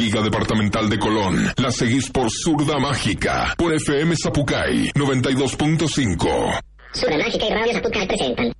Liga Departamental de Colón. La seguís por Zurda Mágica, por FM Zapucay 92.5. Zurda Mágica y Radio Zapucay presentan.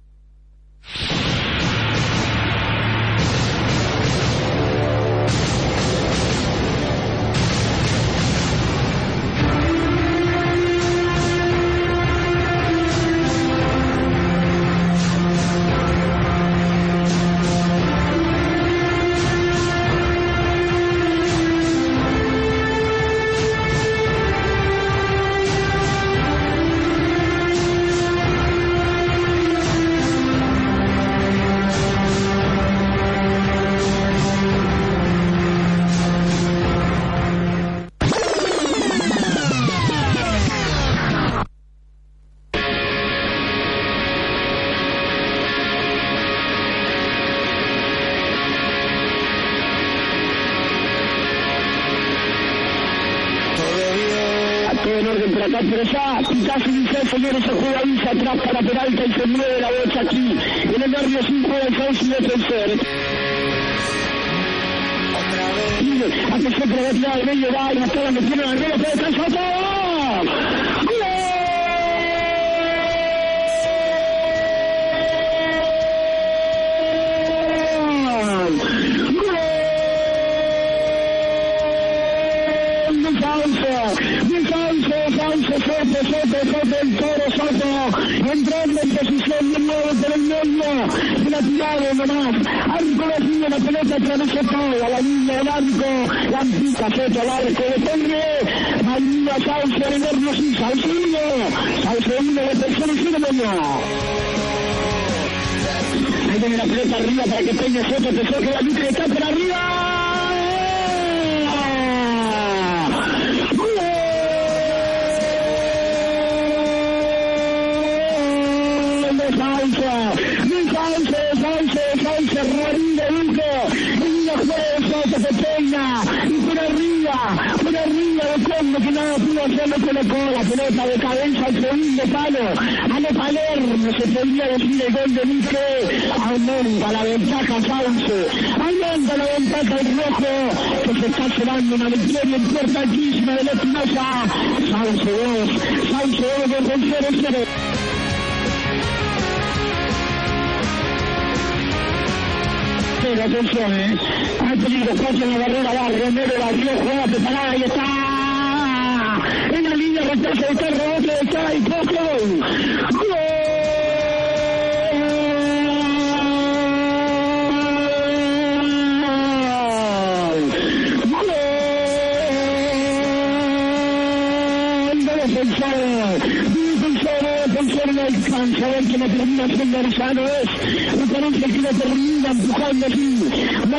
Se la tirado nomás, arco vacío, la pelota atravesó toda la línea del arco, la pica al arco, depende, María Sauce, el sí, Sauce 1, Sauce 1, la tercera y. Ahí viene la pelota arriba para que Peña soque la lucha, está por arriba. Hacerlo colocó la pelota de cabeza al segundo palo, a lo Palermo se podría decir el gol de Mique, aumenta la ventaja Sauce, aumenta la ventaja el rojo, que se está llevando una victoria importantísima de la Espinosa, Sauce 2, Sauce 2, defensor 0. Pero atención, ¿eh? Hay peligro, pasa en la barrera, va, Romero, la dio, juega preparada, ahí está. En la línea, rechazo, está el rebote, está y poco. alcanza a ver que la termina siendo Arizano es me parece que la termina empujando así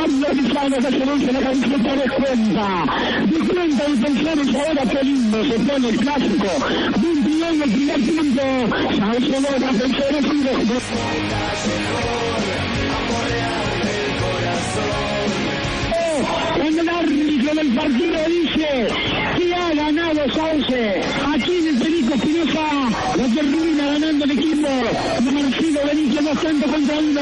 Mario Arizano que se vence la camiseta de cuenta de cuenta defensores ahora qué lindo se pone el clásico 21 el primer tiempo Sauce dos defensores y dos en el árbitro del partido dice que ha ganado Sauce aquí en el Perico Espinosa lo termina ganando el equipo de Marcelo Benítez bastante contra uno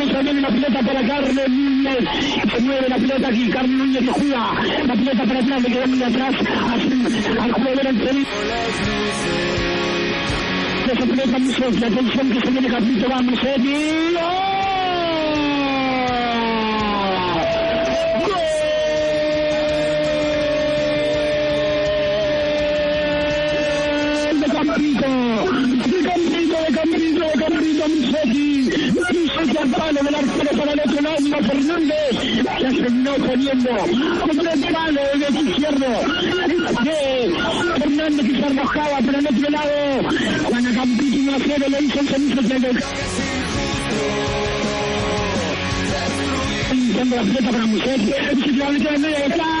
señores. Se viene la pelota para Carlos Núñez. Se mueve la pelota aquí. Carlos Núñez que juega. La pelota para atrás. Le queda muy atrás al jugador anterior. Esa pelota muy suelta. Atención que se viene Capito. Vamos, Edi. Que se terminó poniendo. Contra el palo del izquierdo, de Fernández que se arrojaba por el otro lado, Campito iba a hacer le hizo el la de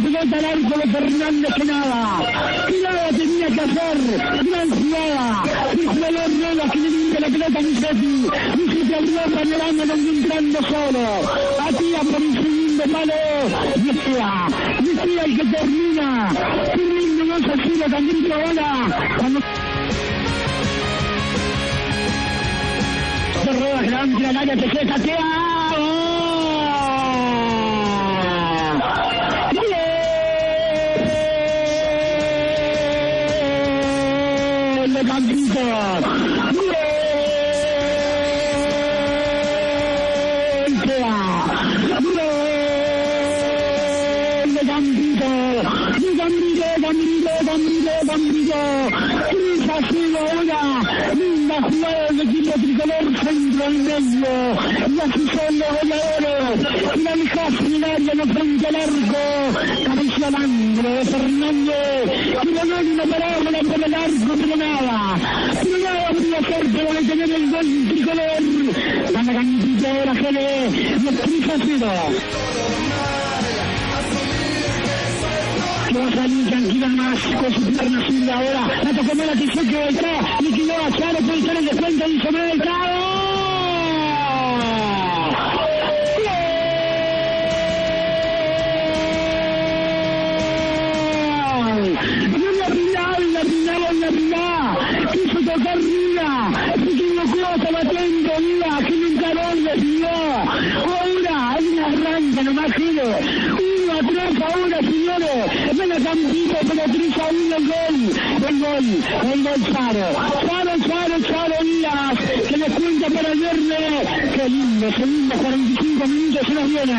pelota al arco de Fernández que nada. Que nada tenía que hacer. Gran jugada. El jugador que le limpia la pelota a Misetti. Misetti abrió el panorama no entrando solo. Atía por el segundo palo. Decía. Decía el que termina. También ahora. Cuando Ruedas grande al área que se. Frente al arco. Cabeza al ángulo de Fernández. Una parábola por el arco, pero nada. Pero nada podría hacer el gol tricolor. Gana Campito ahora Gene. Y es Cruz cero. que va a salir tranquila más con su pierna zurda ahora. La tocó Mela que se quedó atrás, liquidó a Charo, puede estar en descuento, hizo Mela Qué lindo, segundo 45 minutos se nos viene.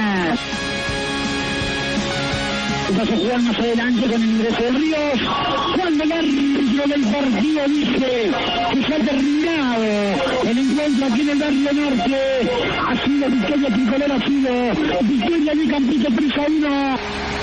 Vamos a jugar más adelante con el ingreso de Ríos. Cuando el árbitro del partido dice que se ha terminado el encuentro aquí en el barrio norte, ha sido victoria tricolor, ha sido victoria de Campito 3 a 1.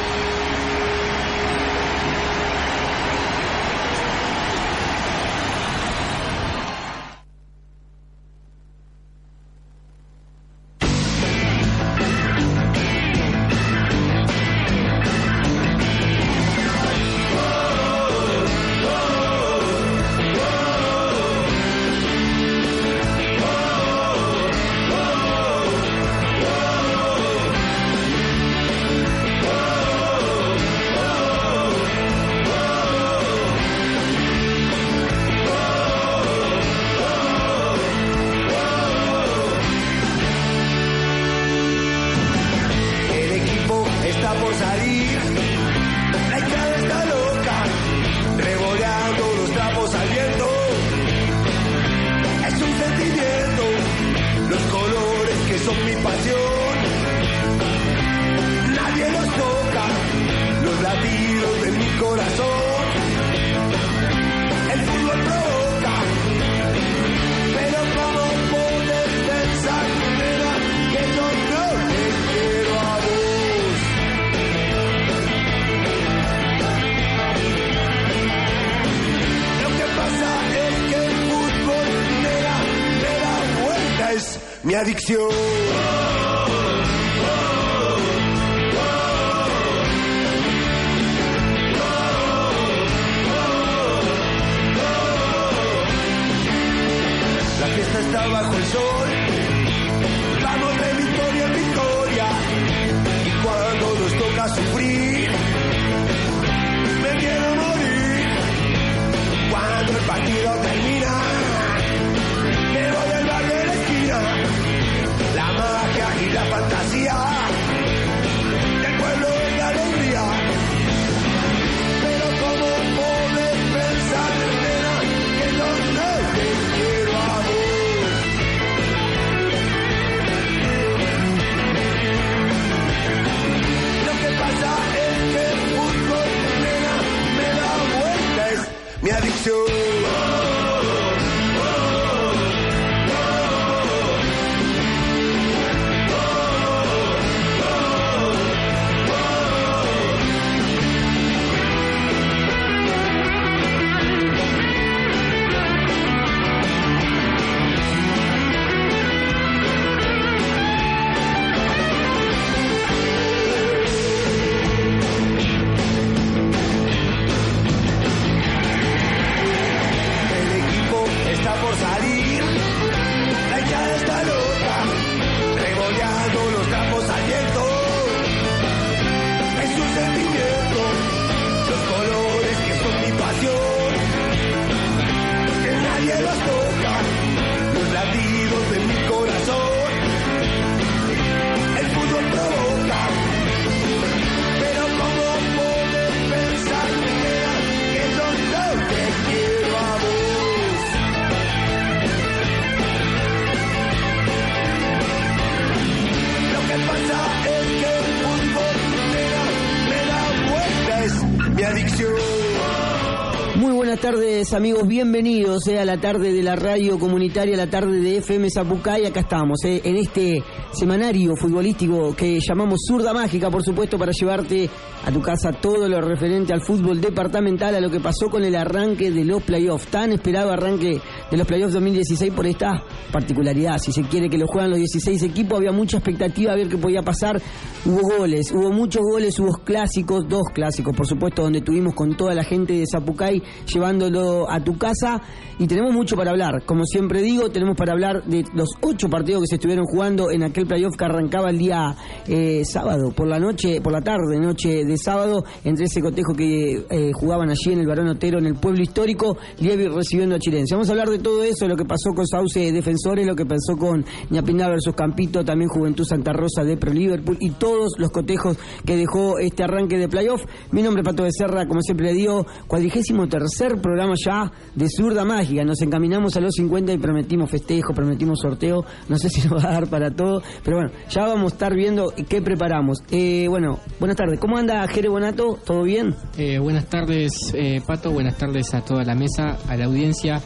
Amigos, bienvenidos eh, a la tarde de la radio comunitaria, la tarde de FM Zapucay. Acá estamos eh, en este semanario futbolístico que llamamos Zurda Mágica, por supuesto, para llevarte a tu casa todo lo referente al fútbol departamental, a lo que pasó con el arranque de los playoffs, tan esperado arranque de los playoffs 2016 por esta particularidad. Si se quiere que lo juegan los 16 equipos, había mucha expectativa a ver qué podía pasar. Hubo goles, hubo muchos goles, hubo clásicos, dos clásicos, por supuesto, donde tuvimos con toda la gente de Zapucay llevándolo a tu casa. Y tenemos mucho para hablar. Como siempre digo, tenemos para hablar de los ocho partidos que se estuvieron jugando en aquel playoff que arrancaba el día eh, sábado, por la noche, por la tarde, noche de sábado, entre ese cotejo que eh, jugaban allí en el Barón Otero, en el pueblo histórico, Lievi recibiendo a Chilense. Vamos a hablar de todo eso, lo que pasó con Sauce Defensores, lo que pasó con Ñapiná versus Campito, también Juventud Santa Rosa de Pro Liverpool y todos los cotejos que dejó este arranque de playoff. Mi nombre es Pato Becerra, como siempre le digo, cuadrigésimo tercer programa ya de Zurda Mágica. Nos encaminamos a los 50 y prometimos festejo, prometimos sorteo. No sé si nos va a dar para todo, pero bueno, ya vamos a estar viendo qué preparamos. Eh, bueno, buenas tardes. ¿Cómo anda Jere Bonato? ¿Todo bien? Eh, buenas tardes, eh, Pato. Buenas tardes a toda la mesa, a la audiencia.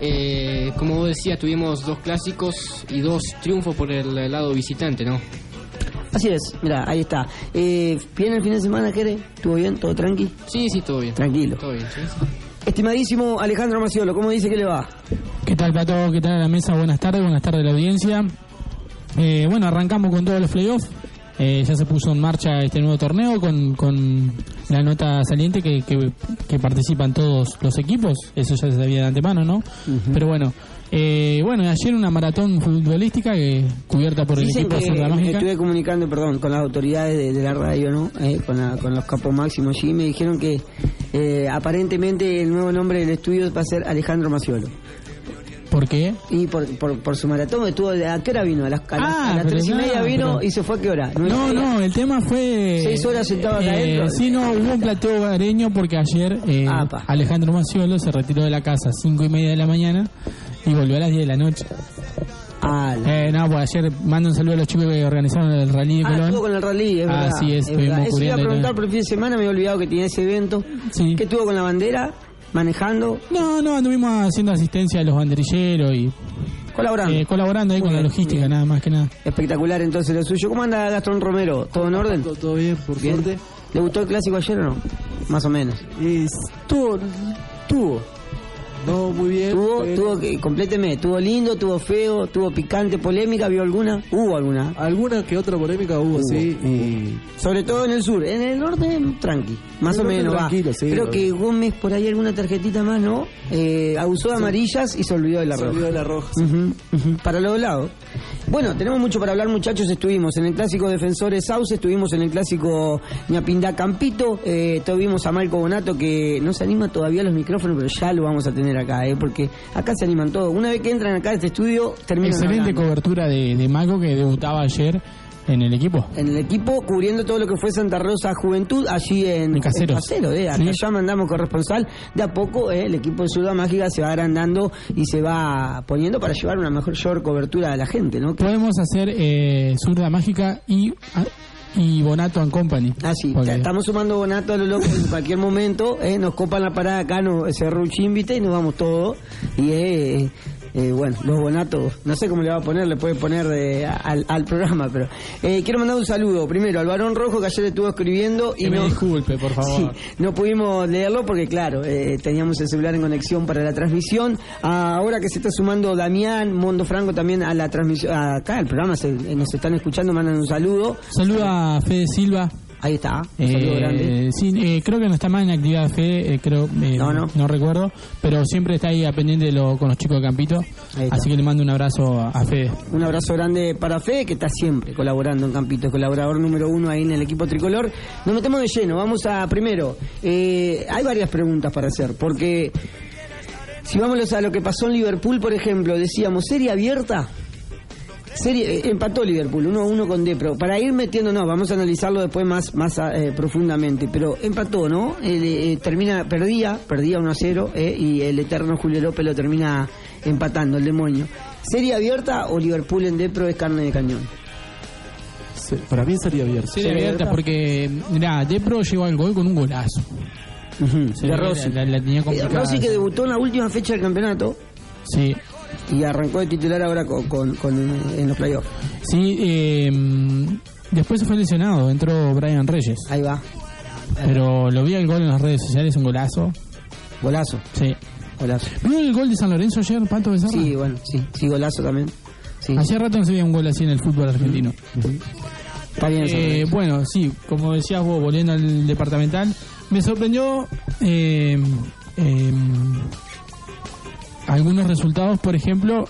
Eh, como vos decías, tuvimos dos clásicos y dos triunfos por el lado visitante, ¿no? Así es, mira, ahí está. Eh, ¿Bien el fin de semana, Jere? ¿Estuvo bien? ¿Todo tranqui? Sí, sí, todo bien. Tranquilo. Todo bien, sí, sí. Estimadísimo Alejandro Maciolo, ¿cómo dice que le va? ¿Qué tal, Pato? ¿Qué tal a la mesa? Buenas tardes, buenas tardes a la audiencia. Eh, bueno, arrancamos con todos los playoffs. Eh, ya se puso en marcha este nuevo torneo con, con la nota saliente que, que, que participan todos los equipos. Eso ya se sabía de antemano, ¿no? Pero bueno, eh, bueno, ayer una maratón futbolística que cubierta por el equipo de me Mágica. estuve comunicando, perdón, con las autoridades de, de la radio, ¿no? Eh, con, la- con los capos máximos allí, me dijeron que eh, aparentemente el nuevo nombre del estudio va a ser Alejandro Maciolo. ¿Por qué? Y por, por, por su maratón estuvo, ¿a qué hora vino? A las, a las- Ah, a las tres y no, media vino pero- y se fue a qué hora? ¿Nueve y No, no, el tema fue... eh, Seis horas sentado acá adentro. Sí, no, hubo un plateo hogareño porque ayer eh, Apa. Alejandro Maciolo se retiró de la casa a cinco y media de la mañana y volvió a las 10 de la noche. Ah, la- Eh, no, pues ayer mando un saludo a los chicos que organizaron el rally de Ah, Colón. con el rally, es verdad. Así es, estuvimos verdad. Eso iba a preguntar por el fin de semana, me había olvidado que tenía ese evento. Sí. ¿Qué tuvo con la bandera? ¿Manejando? No, no, anduvimos haciendo asistencia a los banderilleros y ¿Colaborando? eh, colaborando ahí Muy con la logística, bien. nada más que nada. Espectacular entonces lo suyo. ¿Cómo anda Gastón Romero? ¿Todo en orden? Todo bien, por Bien. suerte. ¿Le gustó el clásico ayer o no? Más o menos. Y tuvo, tuvo. No muy bien. Tuvo, pero- tuvo que, compléteme, tuvo lindo, tuvo feo, tuvo picante, polémica, ¿vio alguna? Hubo alguna. Alguna que otra polémica hubo, Hubo, sí. Y Sobre todo en el sur, en el norte, tranqui, más o menos va. tranquilo, sí, Creo que Gómez, por ahí alguna tarjetita más, ¿no? Eh, abusó de amarillas y se olvidó de la se roja. olvidó de la roja. Ujú, ujú, Para los lados. Bueno, tenemos mucho para hablar, muchachos. Estuvimos en el clásico Defensores Sauce, estuvimos en el clásico Ñapindá Campito, eh, tuvimos a Marco Bonato que no se anima todavía a los micrófonos, pero ya lo vamos a tener acá, eh, porque acá se animan todos. Una vez que entran acá a este estudio, terminan Excelente hablando. cobertura de, de Maco que debutaba ayer en el equipo. en el equipo cubriendo todo lo que fue Santa Rosa Juventud allí en En Caseros. Casero, eh, Sí. mandamos corresponsal de a poco eh, el equipo de Ciudad Mágica se va agrandando y se va poniendo para llevar una mejor cobertura a la gente ¿no? Que- Podemos hacer eh, Zurda Mágica y, y Bonato and Company. Ah, sí, estamos sumando bonato a lo loco en cualquier momento, eh, nos copan la parada acá, nos cerró un chimbite y nos vamos todos. Y eh, eh, bueno, los bonatos, no sé cómo le va a poner, le puede poner eh, al, al programa, pero eh, quiero mandar un saludo primero al varón rojo que ayer estuvo escribiendo y Que me no, disculpe, por favor. Sí, no pudimos leerlo porque, claro, eh, teníamos el celular en conexión para la transmisión. Ahora que se está sumando Damián, Mondo Franco también a la transmisión, acá el programa se- eh, nos están escuchando, mandan un saludo. Saluda a Fede Silva. Ahí está, un saludo Eh, grande. sí, eh, creo que no está más en actividad Fede, eh, creo, eh, No, no. recuerdo, pero siempre está ahí a pendiente de lo, con los chicos de Campito. Así que le mando un abrazo a, a Fede. Un abrazo grande para Fede, que está siempre colaborando en Campito, es colaborador número uno ahí en el equipo tricolor. Nos metemos de lleno, vamos a primero. eh, hay varias preguntas para hacer, porque si vamos a lo que pasó en Liverpool, por ejemplo, decíamos, ¿serie abierta? Serie, eh, empató Liverpool, 1 uno con Depro. Para ir metiendo, no, vamos a analizarlo después más, más eh, profundamente. Pero empató, ¿no? Eh, termina, perdía, perdía 1 a 0, eh, y el eterno Julio López lo termina empatando, el demonio. ¿Serie abierta o Liverpool en Depro es carne de cañón? Se- Para mí sería abierto. Serie Serie abierta abierta. porque, mirá, Depro llegó al gol con un golazo. Se de ve, Rossi. La, la tenía Eh, complicada. Rossi que debutó en la última fecha del campeonato Sí, y arrancó de titular ahora con, con- con, en los playoffs. sí. eh, después se fue lesionado, entró Brian Reyes. Ahí va, Pero lo vi el gol en las redes sociales, un golazo. golazo, Sí. golazo. ¿Vio el gol de San Lorenzo ayer, Pato Becerra? Sí, bueno, sí, sí, golazo también. Sí. Hacía rato no se veía un gol así en el fútbol argentino. Está bien, Eh, bueno, sí, como decías vos, volviendo al departamental, me sorprendió eh, eh, algunos resultados, por ejemplo,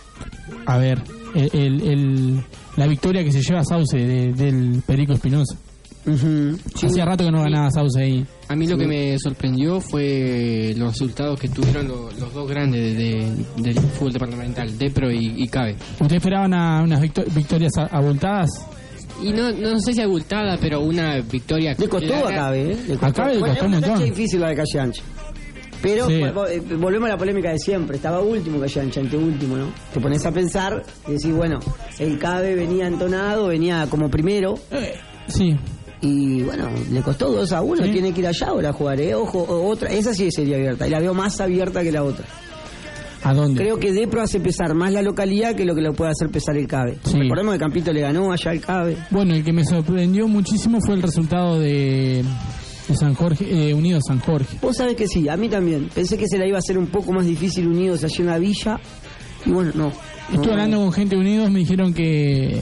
a ver, el, el- el- la victoria que se lleva Sauce de- del Perico Espinosa. Sí. Hacía rato que no ganaba Sauce ahí. A mí lo que me sorprendió fue los resultados que tuvieron lo- los dos grandes de- de- del fútbol departamental, Depro y, y Cabe. ¿Usted esperaba una- unas victo- victorias a- abultadas? Y no, no sé si abultada, pero una victoria Le costó a Cabe, ¿eh? Le costó. A Cabe le costó es un montón. cancha difícil la de Calle Ancha. Pero Sí. eh, volvemos a la polémica de siempre. Estaba último Calle Ancha, anteúltimo, ¿no? Te pones a pensar y decís, bueno, el Cabe venía entonado, venía como primero. Sí. Y bueno, le costó 2 a 1, Sí. tiene que ir allá ahora a jugar, ¿eh? Ojo, otra, esa sí sería abierta, y la veo más abierta que la otra. ¿A dónde? Creo que Depro hace pesar más la localidad que lo que lo puede hacer pesar el Cabe. Sí. Recordemos que Campito le ganó allá al Cabe. Bueno, el que me sorprendió muchísimo fue el resultado de, de San Jorge, eh, Unido San Jorge. Vos sabés que sí, a mí también. Pensé que se la iba a hacer un poco más difícil unidos allá en la villa. Y bueno, no. Estuve No. hablando con gente de Unidos, me dijeron que,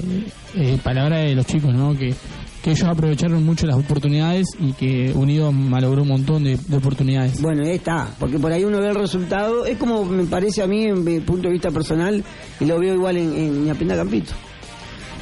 eh, palabra de los chicos, ¿no? Que, que ellos aprovecharon mucho las oportunidades y que Unidos malogró un montón de, de oportunidades. Bueno, ahí está, porque por ahí uno ve el resultado, es como me parece a mí, en mi punto de vista personal, y lo veo igual en, en Ñapinda Campito.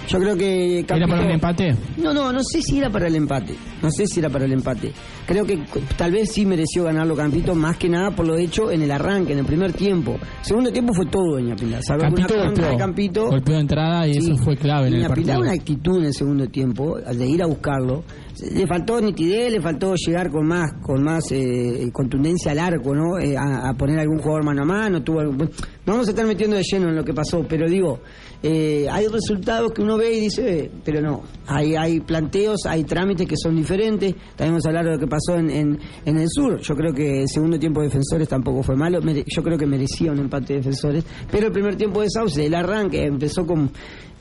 Yo creo que ¿Era para un empate? No, no, no sé si era para el empate. No sé si era para el empate. Creo que tal vez sí mereció ganarlo Campito, más que nada por lo hecho en el arranque, en el primer tiempo. Segundo tiempo fue todo en Ñapinda. Salvo Campito contra golpeó, de Campito. golpeó de entrada y Sí. eso fue clave en el partido. una actitud en el segundo tiempo, al de ir a buscarlo. Le faltó nitidez, le faltó llegar con más con más eh, contundencia al arco, ¿no? Eh, a, a poner algún jugador mano a mano. Tuvo algún- vamos a estar metiendo de lleno en lo que pasó, pero digo, eh, hay resultados que uno ve y dice, pero no. Hay, hay planteos, hay trámites que son diferentes. También vamos a hablar de lo que pasó en, en, el sur. Yo creo que el segundo tiempo de defensores tampoco fue malo. Yo creo que merecía un empate de defensores. Pero el primer tiempo de Sauce, el arranque, empezó con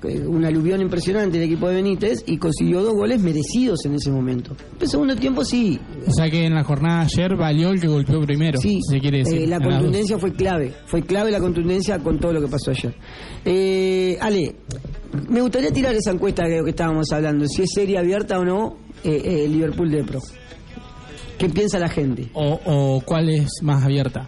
un aluvión impresionante el equipo de Benítez y consiguió dos goles merecidos en ese momento. El segundo tiempo sí, O sea que en la jornada ayer valió el que golpeó primero. Sí, si se quiere decir. eh, la contundencia fue clave, fue clave la contundencia con todo lo que pasó ayer. Eh, Ale, me gustaría tirar esa encuesta de lo que estábamos hablando, si es serie abierta o no eh, eh, Liverpool de Pro. ¿Qué piensa la gente? O, o cuál es más abierta.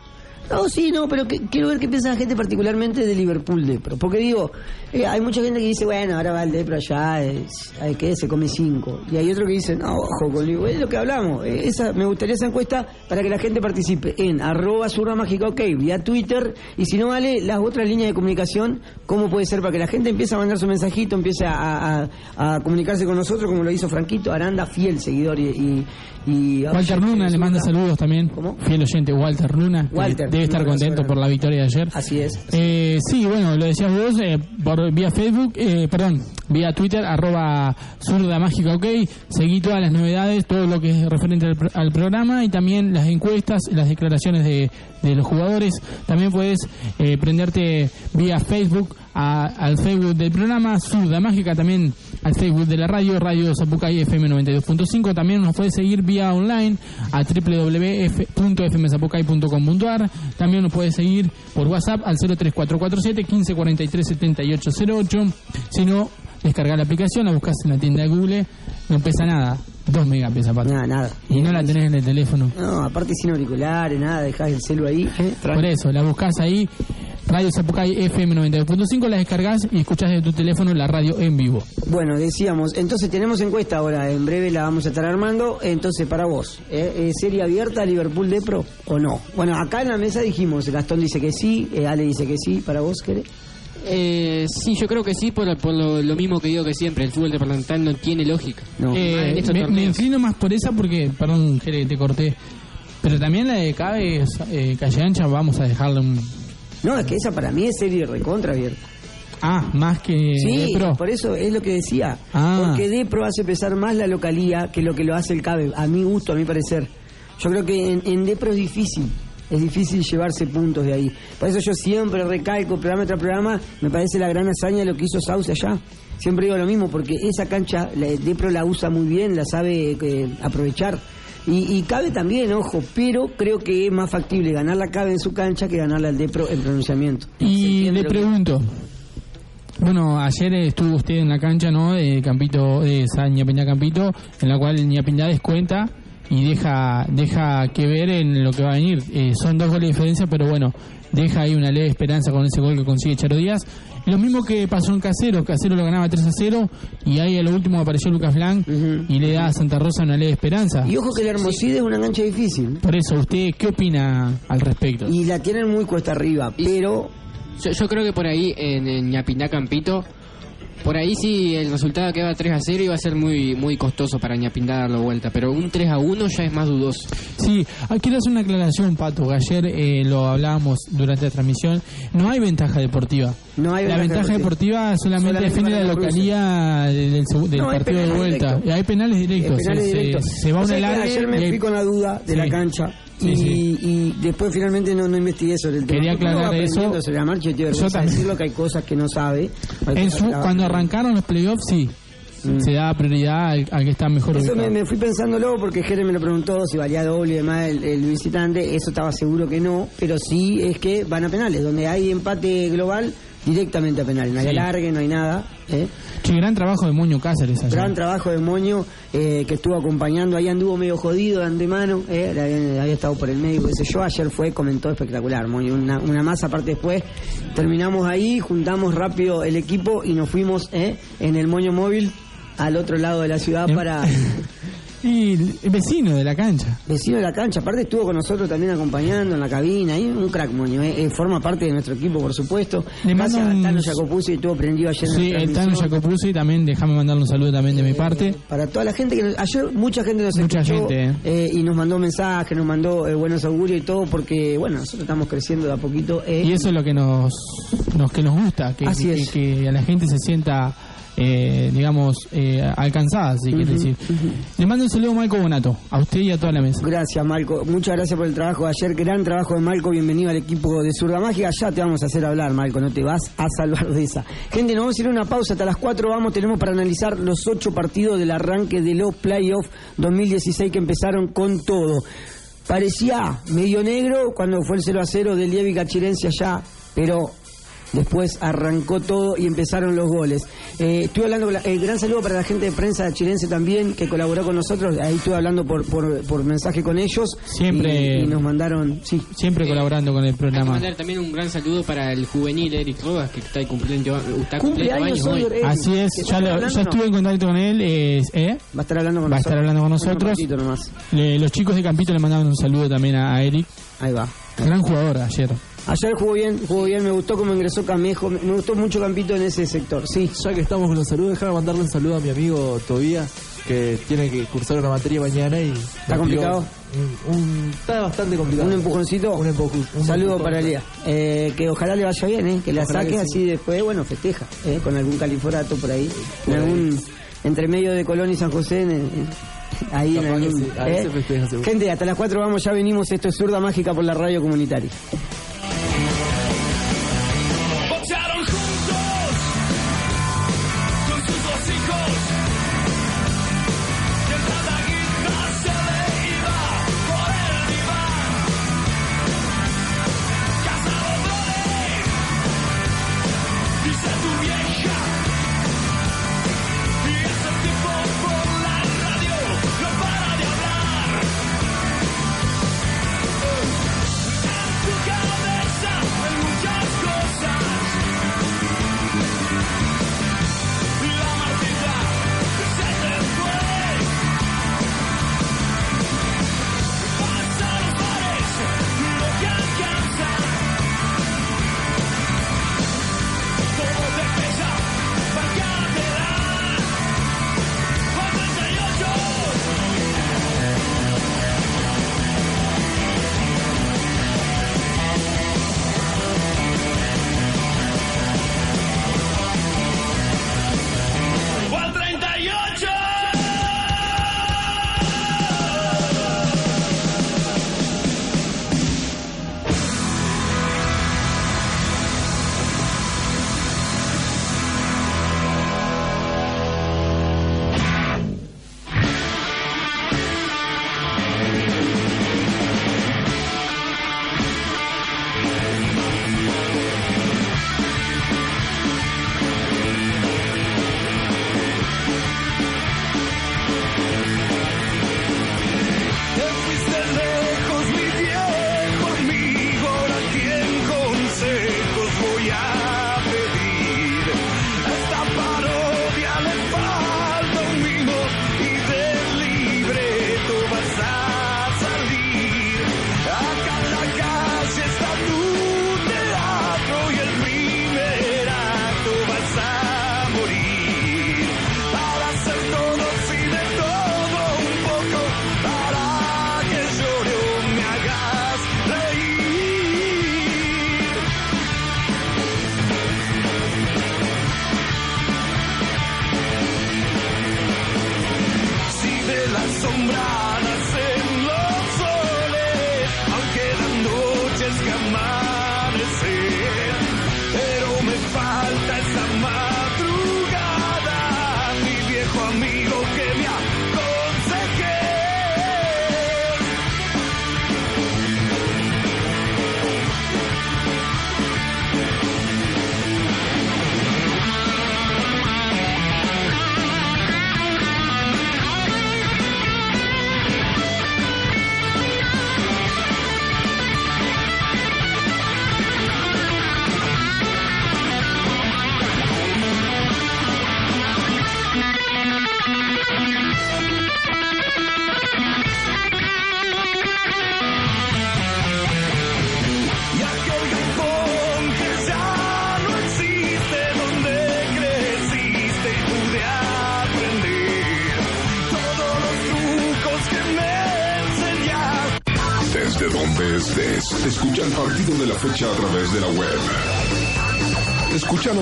No, sí, no, pero que- quiero ver qué piensa la gente particularmente de Liverpool Depro. Porque digo, eh, hay mucha gente que dice, bueno, ahora va el Depro allá, es, hay que se come cinco. Y hay otro que dice, no, ojo con Liverpool. Es lo que hablamos. Eh, esa, me gustaría esa encuesta para que la gente participe en arroba surra mágica ok, vía Twitter. Y si no vale, las otras líneas de comunicación, ¿cómo puede ser? Para que la gente empiece a mandar su mensajito, empiece a, a- comunicarse con nosotros, como lo hizo Franquito Aranda, fiel seguidor y... y, y Walter Luna le manda saludos también. ¿Cómo? Fiel oyente, Walter Luna. Walter, debe estar contento por la victoria de ayer. Así es. Eh, sí, bueno, lo decías vos, eh, por vía Facebook, eh, perdón, vía Twitter, arroba zurda mágica, ok. Seguí todas las novedades, todo lo que es referente al, al programa y también las encuestas, las declaraciones de, de los jugadores. También puedes eh, prenderte vía Facebook a- al Facebook del programa, zurda mágica, también al Facebook de la radio, Radio Zapucay FM 92.5. También nos puedes seguir vía online a www.fmzapucay.com.ar. También nos puedes seguir por WhatsApp al 03447 1543 7808. Si no, descarga la aplicación, la buscas en la tienda de Google. No pesa nada, 2 megas pesa aparte. Nada, nada. Y no la tenés en el teléfono. No, aparte sin auriculares, nada, dejás el celu ahí. eh, Por eso, la buscas ahí, Radio Zapucay FM 92.5, la descargas y escuchás de tu teléfono la radio en vivo. Bueno, decíamos, entonces tenemos encuesta ahora, en breve la vamos a estar armando. Entonces, para vos, ¿eh? Eh, ¿serie abierta Liverpool de Pro o no? Bueno, acá en la mesa dijimos, Gastón dice que sí, eh, Ale dice que sí, ¿para vos, querés? Eh, sí, yo creo que sí, por, por lo, lo mismo que digo que siempre, el fútbol departamental no tiene lógica. No. Eh, Más en estos me, me inclino más por esa porque, perdón, Jere, te corté. Pero también la de Cabe, eh, Calle Ancha, vamos a dejarle un. No, es que esa para mí es serie recontra abierta. Ah, más que. Sí, por eso es lo que decía. Ah. Porque Depro hace pesar más la localía que lo que lo hace el CABE, a mi gusto, a mi parecer. Yo creo que en, en Depro es difícil, es difícil llevarse puntos de ahí. Por eso yo siempre recalco, programa tras programa, me parece la gran hazaña lo que hizo Sauce allá. Siempre digo lo mismo, porque esa cancha, la, Depro la usa muy bien, la sabe eh, aprovechar. Y, y cabe también, ojo, pero creo que es más factible ganar la cabe en su cancha que ganarle al Depro en pronunciamiento. ¿Se Y le pregunto. Bueno, ayer estuvo usted en la cancha, ¿no? De Campito, de San Ñapiñá Campito, en la cual Ñapiñá descuenta y deja deja que ver en lo que va a venir. Eh, son dos goles de diferencia, pero bueno, deja ahí una leve esperanza con ese gol que consigue Charo Díaz. Lo mismo que pasó en Casero, Casero lo ganaba 3 a 0 y ahí a lo último apareció Lucas Blanc y le da a Santa Rosa una leve esperanza. Y ojo que el Hermoside es una cancha difícil. Por eso, ¿usted qué opina al respecto? Y la tienen muy cuesta arriba, pero Yo, yo creo que por ahí, en, en Ñapiná Campito, por ahí sí el resultado queda 3 a 0 y va a ser muy muy costoso para Ñapiná darlo vuelta, pero un 3 a 1 ya es más dudoso. Sí, quiero hacer una aclaración, Pato, que ayer eh, lo hablábamos durante la transmisión. No hay ventaja deportiva. no hay la ventaja deportiva solamente, para la la localía del, del No, partido de vuelta. directos. Y hay penales directos. Penales se, se- directos. se va O una sea que larga. Ayer y me hay- fui con la duda de Sí. la cancha Sí, y, sí. y después finalmente no, no investigué sobre el tema. Quería aclarar eso. sobre la marcha y tiene Yo vergüenza también. decirlo que hay cosas que no sabe. En su- cuando arrancaron los playoffs, sí. Se da prioridad al, al que está mejor Eso me, me fui pensándolo porque Jerez me lo preguntó si valía doble y demás el, el visitante. Eso estaba seguro que no, pero sí es que van a penales. Donde hay empate global, directamente a penales. No hay Sí. alargue, no hay nada. ¿eh? Che, gran trabajo de Moño Cáceres. Gran trabajo de Moño eh, que estuvo acompañando. Ahí anduvo medio jodido de antemano. Eh, había, había estado por el medio, qué sé yo. Ayer fue, comentó espectacular. Moño, una, una más aparte después. Terminamos ahí, juntamos rápido el equipo y nos fuimos eh, en el Moño móvil al otro lado de la ciudad para. Y el vecino de la cancha. Vecino de la cancha, aparte estuvo con nosotros también acompañando en la cabina, ahí un crack moño, eh, eh, forma parte de nuestro equipo por supuesto. Le mando un- a Tano Jacopuzzi estuvo prendido ayer en Sí, la el Tano. Jacopuzzi también, déjame mandarle un saludo también de mi parte. Para toda la gente que nos- ayer mucha gente nos Mucha escuchó gente, eh. eh, y nos mandó mensajes, nos mandó eh, buenos augurios y todo porque bueno, nosotros estamos creciendo de a poquito. eh, Y eso es lo que nos, nos que nos gusta, que, Así que, es. que a la gente se sienta eh, digamos, eh, alcanzadas, si quiere decir. Le mando un saludo a Marco Bonato, a usted y a toda la mesa. Gracias, Marco. Muchas gracias por el trabajo de ayer. Gran trabajo de Marco. Bienvenido al equipo de Zurda Mágica. Ya te vamos a hacer hablar, Marco. No te vas a salvar de esa. Gente, nos vamos a ir a una pausa. Hasta las 4 vamos. Tenemos para analizar los ocho partidos del arranque de los playoffs 2016 que empezaron con todo. Parecía medio negro cuando fue el 0 a 0 del Lievi Cachirense allá, pero Después arrancó todo y empezaron los goles. Eh, estuve hablando, con la- eh, gran saludo para la gente de prensa chilense también que colaboró con nosotros. Ahí estuve hablando por, por, por mensaje con ellos. Siempre- Y, y nos mandaron, sí. Siempre colaborando con el Hay que programa. mandar también un gran saludo para el juvenil Eric Rodas, que está cumpliendo, está cumpliendo años hoy. Eric. Así es, ¿Está ya, lo- ya estuve en contacto con él. eh, ¿eh? Va a estar hablando con Va a nosotros. estar hablando con nosotros. nomás. Le- los chicos de Campito le mandaban un saludo también a, a Eric. Ahí va. Gran jugador ayer. Ayer jugó bien, jugó bien, me gustó cómo ingresó Camejo, me gustó mucho Campito en ese sector, sí. Ya que estamos con los saludos, déjame mandarle un saludo a mi amigo Tobías, que tiene que cursar una materia mañana y... ¿Está complicado? Un, un- está bastante complicado. Un empujoncito. Un empujo- un Saludo para Lía. Eh, que ojalá le vaya bien, eh, que la Ojalá saque que sí. así después, bueno, festeja, eh, con algún califorato por ahí, Por en ahí. algún entre medio de Colón y San José, en- en- ahí en algún. sí, ahí eh. se festeja seguro. Gente, hasta las 4 vamos, ya venimos, esto es Zurda Mágica por la radio comunitaria.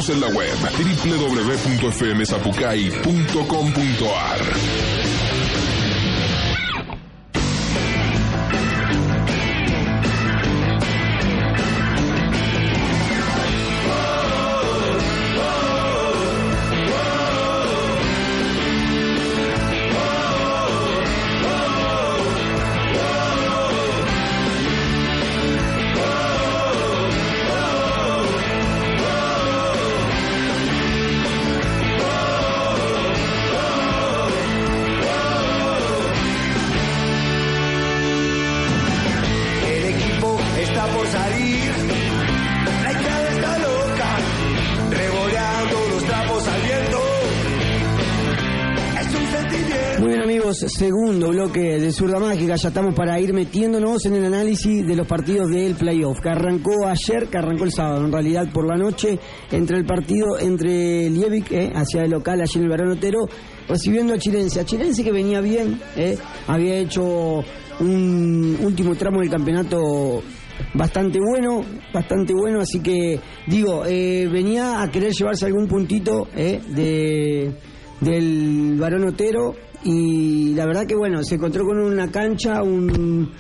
En la web www.fmsapucay.com.ar. segundo bloque de Zurda Mágica, ya estamos para ir metiéndonos en el análisis de los partidos del playoff, que arrancó ayer, que arrancó el sábado, en realidad por la noche, entre el partido entre Liebig, eh, hacia el local, allí en el Barón Otero, recibiendo a Chilense, a Chilense que venía bien, eh, había hecho un último tramo del campeonato bastante bueno, bastante bueno, así que digo, eh, venía a querer llevarse algún puntito eh, de, del varón Otero y la verdad que bueno, se encontró con una cancha, un,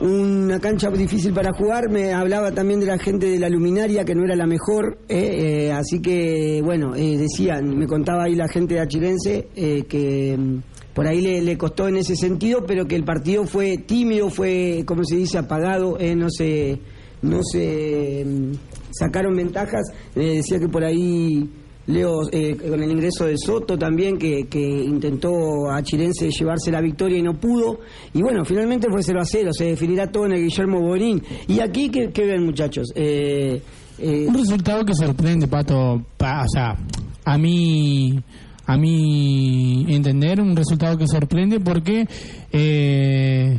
una cancha difícil para jugar, me hablaba también de la gente de la luminaria que no era la mejor, eh, eh, así que bueno, eh, decían, me contaba ahí la gente de Achirense eh, que mm, por ahí le, le costó en ese sentido, pero que el partido fue tímido, fue, como se dice, apagado, eh, no se, no se mm, sacaron ventajas, decía que por ahí Leo, eh, con el ingreso de Soto también, que, que intentó a Chirense llevarse la victoria y no pudo. Y bueno, finalmente fue 0 a 0, se definirá todo en el Guillermo Bonín. Y aquí, ¿qué, qué ven, muchachos? Eh, eh, Un resultado que sorprende, Pato. Pa- o sea, a mí, a mi entender, un resultado que sorprende porque eh,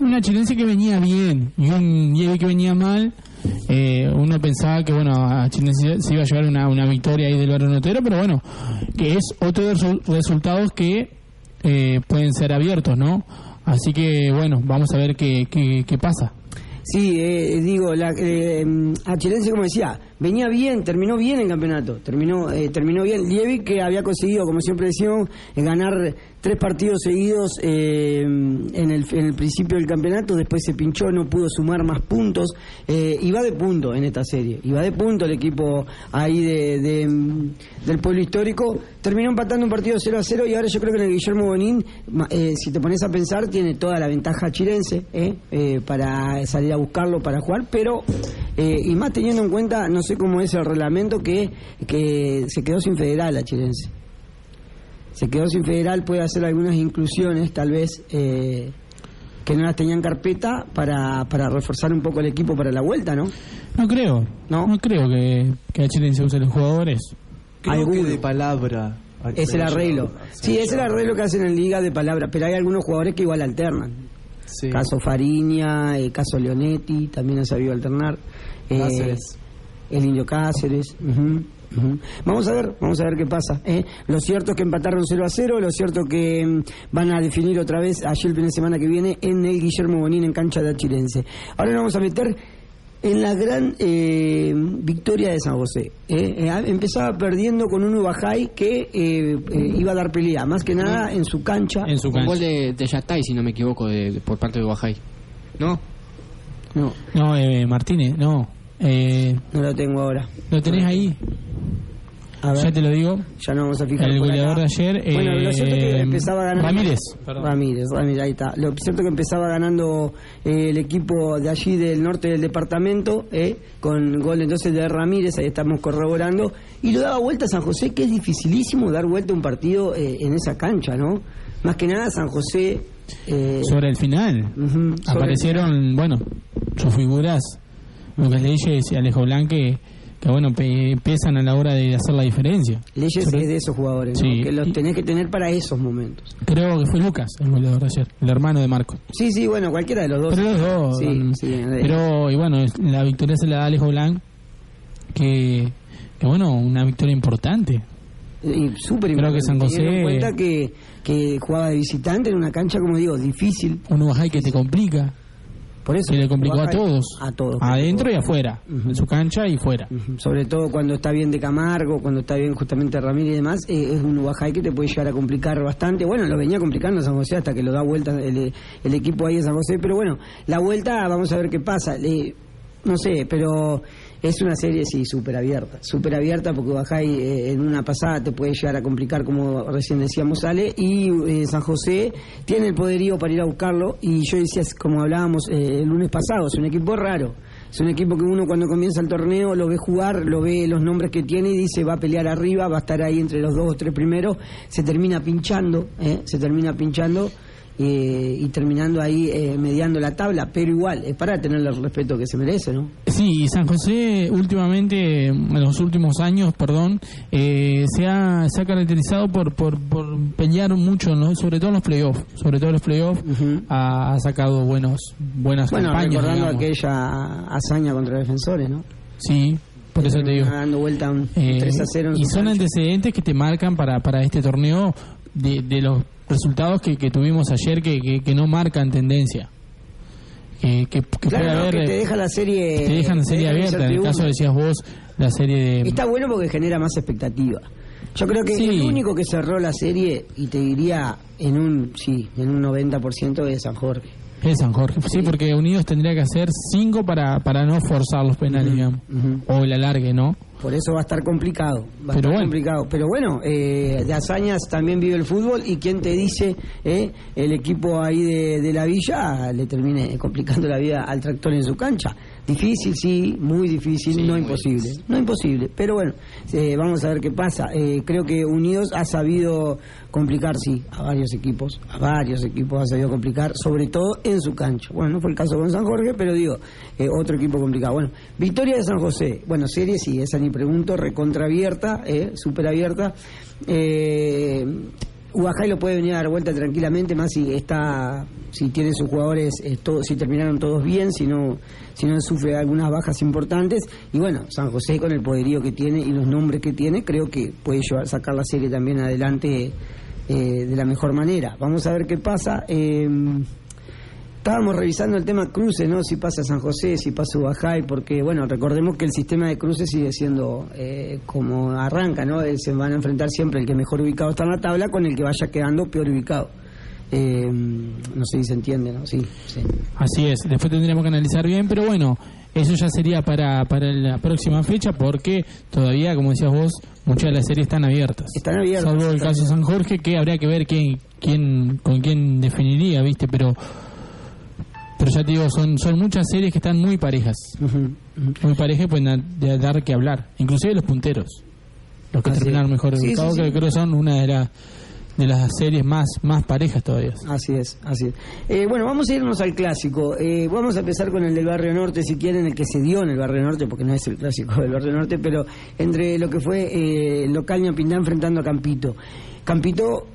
una chilense que venía bien y un Diego que venía mal. Eh, uno pensaba que bueno a Chilense se iba a llevar una, una victoria ahí del Barón Otero, pero bueno, que es otro de los resu- resultados que eh, pueden ser abiertos, ¿no? Así que bueno, vamos a ver qué, qué, qué pasa. Sí, eh, digo, la, eh, a Chilense, como decía, venía bien, terminó bien el campeonato, terminó eh, terminó bien. Lievi, que había conseguido, como siempre decíamos, eh, ganar tres partidos seguidos eh, en, el, en el principio del campeonato, después se pinchó, no pudo sumar más puntos, eh, y va de punto en esta serie, y va de punto el equipo ahí de, de, del pueblo histórico. Terminó empatando un partido 0 a 0 y ahora yo creo que en el Guillermo Bonín, eh, si te pones a pensar, tiene toda la ventaja chilense eh, eh, para salir a buscarlo, para jugar, pero, eh, y más teniendo en cuenta, no sé cómo es el reglamento, que, se quedó sin federal a chilense. Se quedó sin federal, puede hacer algunas inclusiones, tal vez, eh, que no las tenían carpeta para, para reforzar un poco el equipo para la vuelta, ¿no? No creo, no, creo que, que a Chilense use los jugadores. Creo que de palabra. Es el arreglo. Sí, es el arreglo que hacen en Liga de Palabra, pero hay algunos jugadores que igual alternan. Sí. Caso Fariña, eh, caso Leonetti, también ha sabido alternar. Eh, Cáceres. El Indio Cáceres. Vamos a ver, vamos a ver qué pasa. ¿eh? Lo cierto es que empataron 0 a 0, lo cierto que mm, van a definir otra vez allí el fin de semana que viene en el Guillermo Bonín en cancha de Achirense. Ahora nos vamos a meter en la gran eh, victoria de San José. ¿eh? Eh, empezaba perdiendo con un Ubajay que eh, eh, iba a dar pelea, más que nada en su cancha. Un gol de, de Yatay, si no me equivoco, de, de- por parte de Bajay. ¿No? No. No, eh, Martínez, no. Eh, no lo tengo ahora. ¿Lo tenés ahí? A ver. Ya te lo digo. Ya no vamos a fijar. El goleador de ayer. Bueno, lo cierto es que eh, empezaba ganando. Ramírez. Ramírez, Ramírez, ahí está. Lo cierto es que empezaba ganando eh, el equipo de allí del norte del departamento, eh, con gol entonces de Ramírez, ahí estamos corroborando. Y lo daba vuelta a San José, que es dificilísimo dar vuelta a un partido eh, en esa cancha, ¿no? Más que nada San José. eh, Sobre el final. sobre Aparecieron, bueno, sus figuras, Lucas Leyes y Alejo Blanque, que bueno, pe- pesan a la hora de hacer la diferencia. Leyes Sobre- es de esos jugadores, que los tenés que tener para esos momentos. Creo que fue Lucas, el goleador de ayer, el hermano de Marco. Sí, sí, bueno, cualquiera de los dos. Pero los dos. Sí, sí, eh, pero, y bueno, la victoria se la da Alejo Blanc, que, que bueno, una victoria importante. Y súper Creo que importante, San José- teniendo en cuenta que, que jugaba de visitante en una cancha, como digo, difícil. Un Ubajay que te complica. Por eso. Se le complicó a todos. A todos. Adentro y afuera. En su cancha y fuera. Sobre todo cuando está bien de Camargo, cuando está bien justamente Ramírez y demás, eh, es un Ubajay que te puede llegar a complicar bastante. Bueno, lo venía complicando San José hasta que lo da vuelta el, el equipo ahí de San José, pero bueno, la vuelta vamos a ver qué pasa. Le- no sé, pero es una serie, sí, súper abierta. Súper abierta porque Ubajay eh, en una pasada te puede llegar a complicar, como recién decíamos, sale. Y eh, San José tiene el poderío para ir a buscarlo. Y yo decía, como hablábamos eh, el lunes pasado, es un equipo raro. Es un equipo que uno cuando comienza el torneo lo ve jugar, lo ve los nombres que tiene y dice va a pelear arriba, va a estar ahí entre los dos o tres primeros. Se termina pinchando, ¿eh? se termina pinchando. Eh, y terminando ahí eh, mediando la tabla, pero igual, es para tenerle el respeto que se merece, ¿no? Sí, y San José últimamente, en los últimos años, perdón, eh, se, ha, se ha caracterizado por, por, por pelear mucho, ¿no? sobre todo en los playoffs. Sobre todo en los playoffs ha, ha sacado buenos buenas Bueno, campañas. recordando digamos. aquella hazaña contra defensores, ¿no? Sí, por eso te digo. Dando vuelta un Eh, 3 a 0 en y son cancha. antecedentes que te marcan para, para este torneo de, de los resultados que, que tuvimos ayer que, que, que no marcan tendencia. Que, que, Claro, no, haber, que te deja la serie. te dejan la serie abierta. En el caso decías vos, la serie de... Está bueno porque genera más expectativa. Yo creo que Sí. el único que cerró la serie, y te diría en un sí, en un 90% es San Jorge. Es San Jorge. Sí, porque Unidos tendría que hacer cinco para, para no forzar los penales, digamos. O el alargue, ¿no? Por eso va a estar complicado. Va a estar bueno. complicado. Pero bueno, eh, de hazañas también vive el fútbol y quién te dice, eh, el equipo ahí de, de la villa le termine complicando la vida al tractor en su cancha. Difícil, sí, muy difícil, no imposible. No imposible, pero bueno, eh, vamos a ver qué pasa. Eh, creo que Unidos ha sabido complicar, sí, a varios equipos, a varios equipos ha sabido complicar, sobre todo en su cancha. Bueno, no fue el caso con San Jorge, pero digo, eh, otro equipo complicado. Bueno, victoria de San José. Bueno, serie sí, esa ni pregunto, recontra abierta, eh, súper abierta. Eh, Ubajay lo puede venir a dar vuelta tranquilamente, más si está, si tiene sus jugadores, eh, todo- si terminaron todos bien, si no, si no sufre algunas bajas importantes. Y bueno, San José con el poderío que tiene y los nombres que tiene, creo que puede llevar, sacar la serie también adelante eh, de la mejor manera. Vamos a ver qué pasa. Eh, Estábamos revisando el tema cruces, ¿no? Si pasa San José, si pasa Ubajay, porque, bueno, recordemos que el sistema de cruces sigue siendo eh, como arranca, ¿no? Eh, Se van a enfrentar siempre el que mejor ubicado está en la tabla con el que vaya quedando peor ubicado. Eh, no sé si se entiende, ¿no? Sí, sí. Así es, después tendríamos que analizar bien, pero bueno, eso ya sería para, para la próxima fecha porque todavía, como decías vos, muchas de las series están abiertas. Están abiertas. Salvo el caso de San Jorge, que habría que ver quién, quién, con quién definiría, ¿viste? Pero pero ya te digo, son, son muchas series que están muy parejas. Muy parejas pueden dar, que hablar. Inclusive los punteros. Los que Así terminaron mejor Sí, ubicados, sí, sí. que creo que son una de, las de las series más, más parejas todavía. Así es, así es. Eh, bueno, vamos a irnos al clásico. Eh, vamos a empezar con el del Barrio Norte, si quieren, el que se dio en el Barrio Norte, porque no es el clásico del Barrio Norte, pero entre lo que fue eh, local Ñapindá enfrentando a Campito. Campito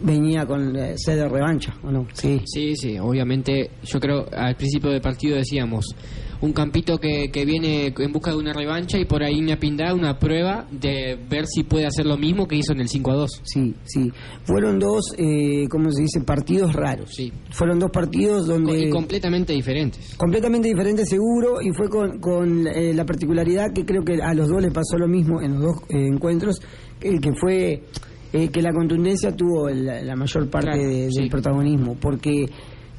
venía con eh, sed de revancha, ¿o no? Sí. Sí, sí, obviamente. Yo creo al principio del partido decíamos un campito que, que viene en busca de una revancha y por ahí me apinda una prueba de ver si puede hacer lo mismo que hizo en el 5 a 2. Sí, sí. Fueron dos, eh, ¿cómo se dice? Partidos raros. Sí. Fueron dos partidos donde... Y completamente diferentes. completamente diferente seguro y fue con, con eh, la particularidad que creo que a los dos les pasó lo mismo en los dos eh, encuentros que, que fue eh, que la contundencia tuvo la, la mayor parte Claro, de- del protagonismo porque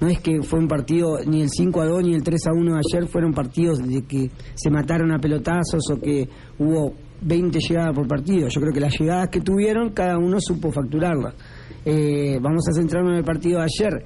no es que fue un partido ni el 5 a 2 ni el 3 a 1 de ayer fueron partidos de que se mataron a pelotazos o que hubo 20 llegadas por partido yo creo que las llegadas que tuvieron cada uno supo facturarlas Eh, vamos a centrarnos en el partido de ayer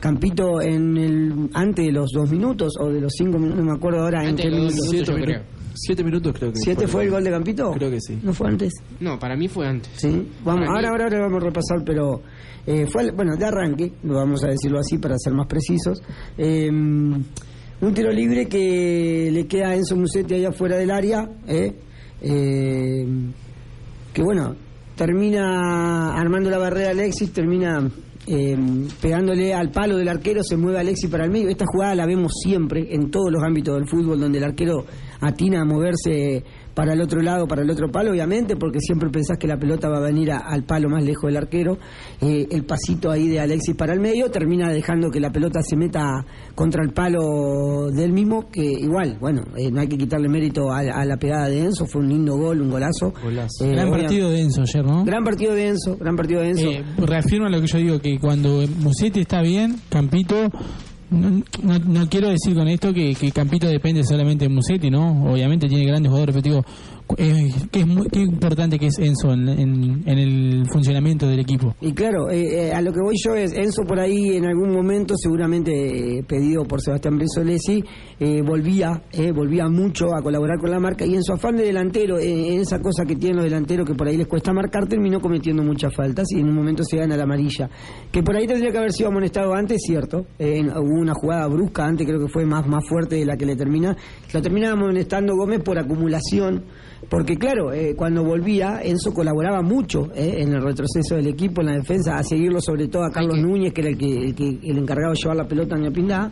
Campito en el antes de los dos minutos o de los cinco minutos, no me acuerdo ahora en Antes qué los dos minutos. creo. Siete minutos creo que ¿Siete fue el gol de Campito? Creo que sí. ¿No fue antes? No, para mí fue antes. Sí. Vamos, ahora, ahora, ahora vamos a repasar, pero eh, fue, al- bueno, de arranque, vamos a decirlo así para ser más precisos. Eh, un tiro libre que le queda a Enzo Musetti allá afuera del área, eh, eh, que bueno, termina armando la barrera Alexis, termina eh, pegándole al palo del arquero, se mueve Alexis para el medio. Esta jugada la vemos siempre en todos los ámbitos del fútbol, donde el arquero atina a moverse para el otro lado, para el otro palo, obviamente, porque siempre pensás que la pelota va a venir a- al palo más lejos del arquero. Eh, el pasito ahí de Alexis para el medio termina dejando que la pelota se meta contra el palo del mismo, que igual, bueno, eh, no hay que quitarle mérito a, a la pegada de Enzo, fue un lindo gol, un golazo. Golazo. Eh, Gran obvia- partido de Enzo ayer, ¿no? Gran partido de Enzo, gran partido de Enzo. Eh, reafirma lo que yo digo, que cuando Musetti está bien, Campito, no, no- no quiero decir con esto que, que Campito depende solamente de Musetti, ¿no? Obviamente tiene grandes jugadores, pero eh, que es muy, qué importante que es Enzo en, el funcionamiento del equipo. Y claro, eh, eh, a lo que voy yo es, Enzo por ahí en algún momento, seguramente eh, pedido por Sebastián Bresolesi, eh, volvía, eh, volvía mucho a colaborar con la marca y en su afán de delantero, en esa cosa que tienen los delanteros que por ahí les cuesta marcar, terminó cometiendo muchas faltas y en un momento se gana la amarilla. Que por ahí tendría que haber sido amonestado antes, cierto, hubo una jugada brusca antes, creo que fue más, más fuerte de la que le termina, lo termina amonestando Gómez por acumulación. Porque claro, eh, cuando volvía, Enzo colaboraba mucho eh, en el retroceso del equipo, en la defensa, a seguirlo sobre todo a Carlos Núñez, que era el, que, el, que- el encargado de llevar la pelota a Ñapindá.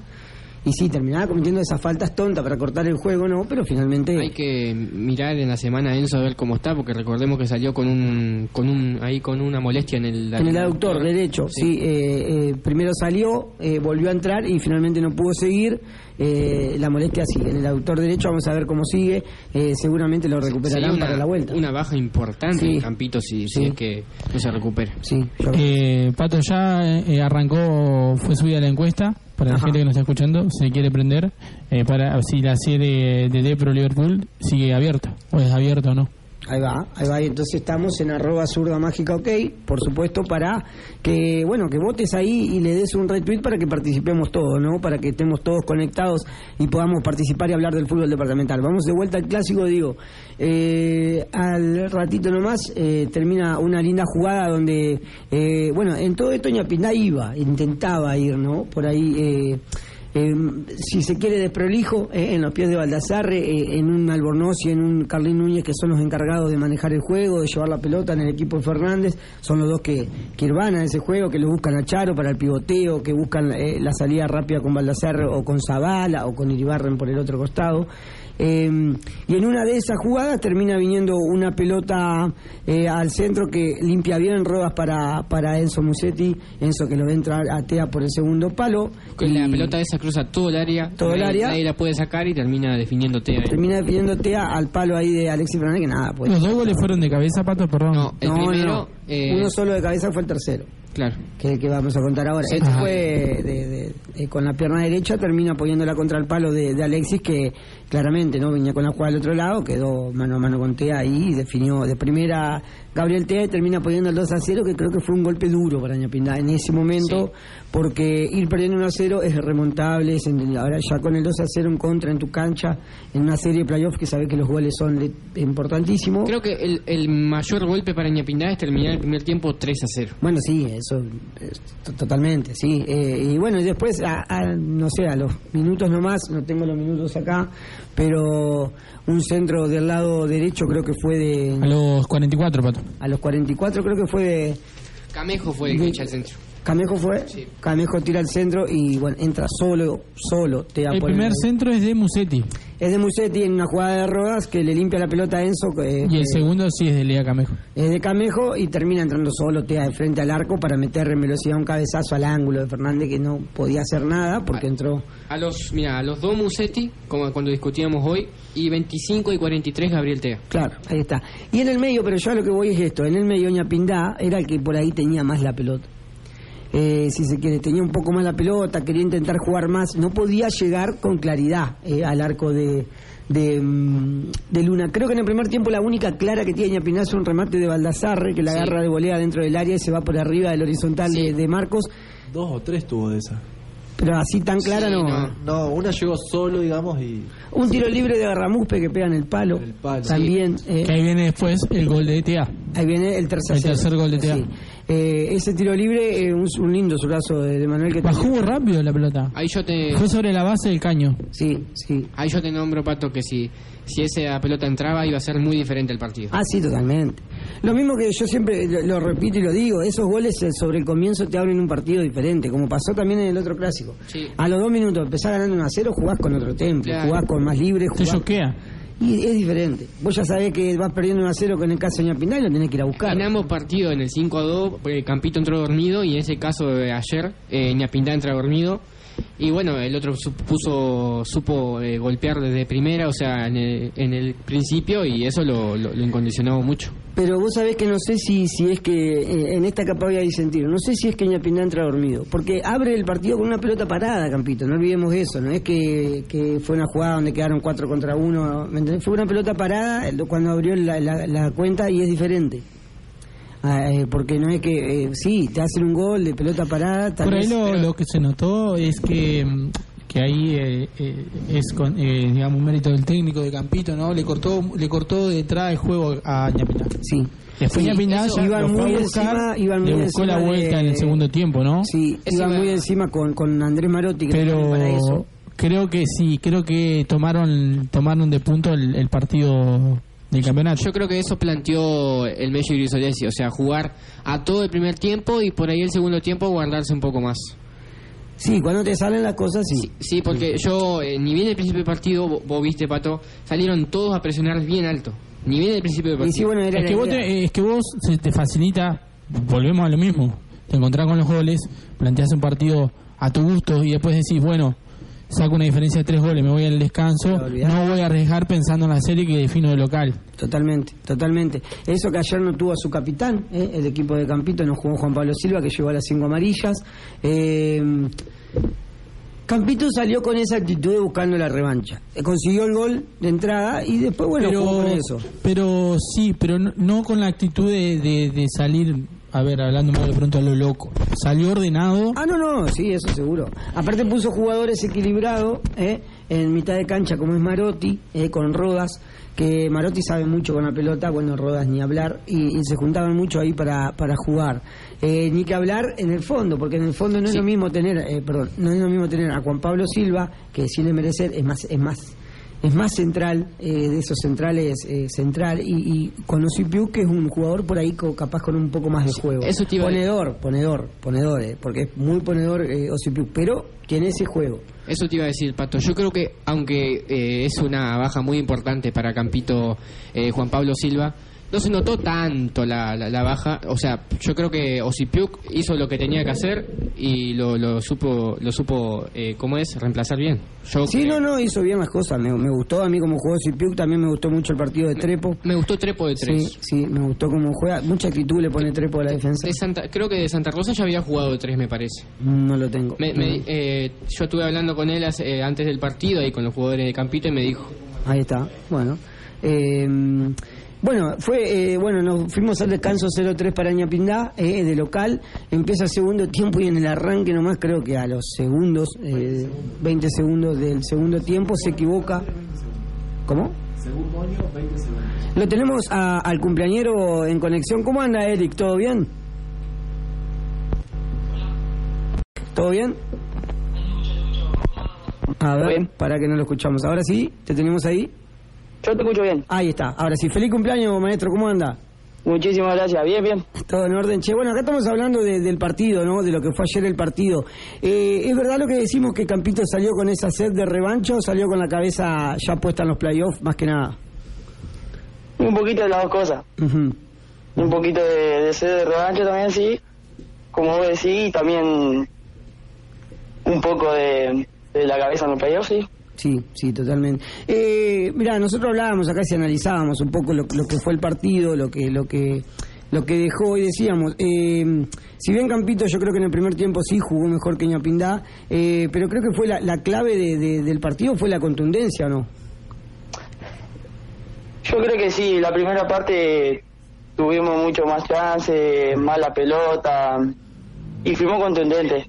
Y sí, terminaba cometiendo esas faltas tontas para cortar el juego, ¿no? Pero finalmente... Hay que mirar en la semana a Enzo a ver cómo está, porque recordemos que salió con un, con un, ahí con una molestia en el, En el aductor derecho, sí. eh, eh, primero salió, eh, volvió a entrar y finalmente no pudo seguir. eh, la molestia sigue en el aductor derecho, vamos a ver cómo sigue. eh, seguramente lo recuperarán una, para la vuelta. Una baja importante Sí. en Campito si, si Sí. es que no se recupera. Sí, yo- Eh, Pato ya eh, arrancó, fue subida la encuesta, para la gente que nos está escuchando, se quiere prender, eh, para si la serie de Depro Liverpool sigue abierta, o es abierta o no. Ahí va, ahí va. Y entonces estamos en arroba zurda mágica ok, por supuesto, para que, bueno, que votes ahí y le des un retweet para que participemos todos, ¿no? Para que estemos todos conectados y podamos participar y hablar del fútbol departamental. Vamos de vuelta al clásico, digo. Eh, al ratito nomás eh, termina una linda jugada donde, eh, bueno, en todo esto Ñapindá iba, intentaba ir, ¿no? Por ahí... Eh, si se quiere desprolijo, eh, en los pies de Baldassarre, eh, en un Albornoz y en un Carlín Núñez que son los encargados de manejar el juego, de llevar la pelota en el equipo de Fernández, son los dos que, que irvanan ese juego, que lo buscan a Charo para el pivoteo, que buscan eh, la salida rápida con Baldassarre o con Zavala o con Iribarren por el otro costado. Eh, y en una de esas jugadas termina viniendo una pelota eh, al centro que limpia bien rodas para, para Enzo Musetti, Enzo que lo ve entrar a Tea por el segundo palo. Con la y- pelota esa cruza todo el área, Todo el área. nadie la puede sacar y termina definiéndote ahí. termina definiendo Tea al palo ahí de Alexis Fernández que nada pues Los dos goles fueron de cabeza, Pato, perdón. No, el no, primero, no. eh, uno solo de cabeza fue el tercero claro. que, que vamos a contar ahora este fue de- de- con la pierna derecha termina apoyándola contra el palo de, de Alexis que claramente no venía con la jugada del otro lado quedó mano a mano con Tea ahí y definió de primera Gabriel Tea y termina apoyando el 2 a 0 que creo que fue un golpe duro para Ñapindá en ese momento porque ir perdiendo 1 a 0 es remontable es en- ahora ya con el 2 a 0 en contra en tu cancha en una serie de playoffs que sabes que los goles son de- importantísimos Creo que el, el mayor golpe para Ñapindá es terminar el primer tiempo 3 a 0. Bueno, sí, eso es to- totalmente, sí. Eh, y bueno, y después, a, a- no sé, a los minutos nomás, no tengo los minutos acá, pero un centro del lado derecho creo que fue A de... los 44, Pato. A los 44 creo que fue de... Camejo fue el que echa el centro. Camejo fue, Sí. Camejo tira el centro y bueno, entra solo, solo. Te da El por primer centro es de Musetti Es de Musetti en una jugada de rodas que le limpia la pelota a Enzo. y el segundo sí es de Lea Camejo. es de Camejo y termina entrando solo, Tea de frente al arco para meter en velocidad un cabezazo al ángulo de Fernández que no podía hacer nada porque entró. A los, mira, a los dos Musetti, como cuando discutíamos hoy, y 25 y 43 Gabriel Tea. Claro, ahí está. Y en el medio, pero yo a lo que voy es esto, en el medio Ñapindá era el que por ahí tenía más la pelota. Eh, si se quiere, tenía un poco más la pelota, quería intentar jugar más, no podía llegar con claridad eh, al arco de, de, mm, de Luna. Creo que en el primer tiempo la única clara que tiene Ñapindá es un remate de Baldassarre, que la Sí. agarra de volea dentro del área y se va por arriba del horizontal de, de Marcos, Dos o tres tuvo de esa. pero así tan clara Sí, no. no. No, una llegó solo, digamos, y Un tiro libre de Garramuspe que pega en el palo. El palo. También. eh, Que ahí viene después el gol de ETA. Ahí viene el tercer, El tercer gol de Tea. Eh, ese tiro libre, eh, un, un lindo zurazo de, de Manuel que Bajó muy rápido la pelota. Ahí yo te, Fue sobre la base del caño. Sí, sí. ahí yo te nombro, Pato, que si, si esa pelota entraba iba a ser muy diferente el partido. Ah, sí, totalmente. Lo mismo que yo siempre lo, lo repito y lo digo, esos goles eh, sobre el comienzo te abren un partido diferente, como pasó también en el otro clásico. Sí. A los dos minutos empezás ganando un a cero, jugás con otro tempo, Claro. jugás con más libre, Se jugás... choquea. Y es diferente. Vos ya sabés que vas perdiendo 1 a 0 con el caso de Ñapindá y lo tenés que ir a buscar. En ambos partidos, en el 5 a 2, eh, Campito entró dormido y en ese caso de ayer, eh, Ñapindá entra dormido. Y bueno, el otro su- puso, supo eh, golpear desde primera, o sea, en el, en el principio y eso lo, lo, incondicionó mucho. Pero vos sabés que no sé si, si es que eh, en esta capa voy a disentir. No sé si es que Ñapindá entra dormido. Porque abre el partido con una pelota parada, Campito. No olvidemos eso. No es que, que fue una jugada donde quedaron 4 contra 1. ¿me entendés? Fue una pelota parada cuando abrió la- la cuenta y es diferente. Ah, eh, porque no es que, eh, sí, te hacen un gol de pelota parada. tal Por ahí vez- lo, pero- lo que se notó es que, mm, que ahí eh, eh, es con, eh, digamos un mérito del técnico de Campito, ¿no? Le cortó le cortó de entrada el juego a Ñapindá. Sí. Después Sí, ya iban muy encima- iban le muy buscó la encima vuelta de- en el segundo tiempo, ¿no? Sí, iban iba- muy encima con, con Andrés Marotti, que pero también para eso. creo que sí, creo que tomaron tomaron de punto el, el partido del campeonato. Yo creo que eso planteó el Mello Grisolesi, o sea, jugar a todo el primer tiempo y por ahí el segundo tiempo guardarse un poco más. Sí, cuando te salen las cosas, sí. Sí, porque yo, eh, ni bien el principio del partido, vos, vos viste, Pato, salieron todos a presionar bien alto. Ni bien el principio del sí, partido. bueno, era es que vos te- es que vos se te facilita, volvemos a lo mismo, te encontrás con los goles, planteás un partido a tu gusto y después decís, bueno, saco una diferencia de tres goles, me voy al descanso, no voy a arriesgar pensando en la serie que defino de local. Totalmente, totalmente. Eso que ayer no tuvo a su capitán, ¿eh? el equipo de Campito, no jugó Juan Pablo Silva, que llevó a las cinco amarillas. Eh, Campito salió con esa actitud de buscando la revancha. Eh, Consiguió el gol de entrada y después, bueno, jugó con eso. pero sí, pero no, no con la actitud de, de- de salir, a ver, hablando más de pronto a lo loco. Salió ordenado. Ah, no, no, sí, eso seguro. Aparte puso jugadores equilibrados ¿eh? en mitad de cancha, como es Marotti, ¿eh? con Rodas, que Marotti sabe mucho con la pelota, bueno, Rodas ni hablar, y, y se juntaban mucho ahí para, para jugar. Eh, ni que hablar en el fondo, porque en el fondo no es lo mismo tener, eh, perdón, no es lo mismo tener a Juan Pablo Silva, que sin merecer es más, es más es más central, eh, de esos centrales eh, central, y, y con Osipiu, que es un jugador por ahí co- capaz con un poco más de juego. eso te iba a- ponedor, ponedor, ponedor, eh, porque es muy ponedor eh, Osipiu, pero tiene ese juego. Eso te iba a decir, Pato. Yo creo que, aunque eh, es una baja muy importante para Campito eh, Juan Pablo Silva, no se notó tanto la, la, la baja. O sea, yo creo que Osipiuk hizo lo que tenía que hacer y lo, lo supo, lo supo eh, ¿cómo es? Reemplazar bien. Yo Sí, creo- no, no, hizo bien las cosas, me, me gustó a mí como jugó Osipiu, también me gustó mucho el partido de Trepo. Me gustó Trepo de tres. Sí, sí, me gustó cómo juega, mucha actitud le pone Trepo a la defensa. De Santa, creo que de Santa Rosa ya había jugado de tres, me parece. No lo tengo. Me- me- eh, yo estuve hablando con él hace- eh, antes del partido y con los jugadores de Campito y me dijo, Ahí está, bueno. Eh, bueno, fue, eh, bueno, nos fuimos al descanso 0-3 para Ñapindá, eh, de local. Empieza el segundo tiempo y en el arranque nomás creo que a los segundos, eh, 20 segundos del segundo tiempo se equivoca. ¿Cómo? Segundo año, 20 segundos. Lo tenemos a- al cumpleañero en conexión. ¿Cómo anda, Eric? ¿Todo bien? ¿Todo bien? A ver, para que no lo escuchamos. Ahora sí, ¿te tenemos ahí? Yo te escucho bien. Ahí está. Ahora sí, feliz cumpleaños, maestro. ¿Cómo anda? Muchísimas gracias. Bien, bien. Todo en orden. Che, bueno, acá estamos hablando de- del partido, ¿no? De lo que fue ayer el partido. Eh, ¿Es verdad lo que decimos que Campito salió con esa sed de revancha o salió con la cabeza ya puesta en los playoffs, más que nada? Un poquito de las dos cosas. Ujú. Un poquito de, de sed de revancha también, sí. Como vos decís, y también un poco de, de la cabeza en los playoffs, sí. Sí, sí, totalmente. Eh, mira, nosotros hablábamos acá y analizábamos un poco lo, lo que fue el partido, lo que, lo que, lo que dejó y decíamos. Eh, si bien Campito, yo creo que en el primer tiempo sí jugó mejor que Ñapindá, eh, pero creo que fue la, la clave de- de- del partido fue la contundencia, ¿o no? Yo creo que sí, la primera parte tuvimos mucho más chance, más la pelota y fuimos contundentes.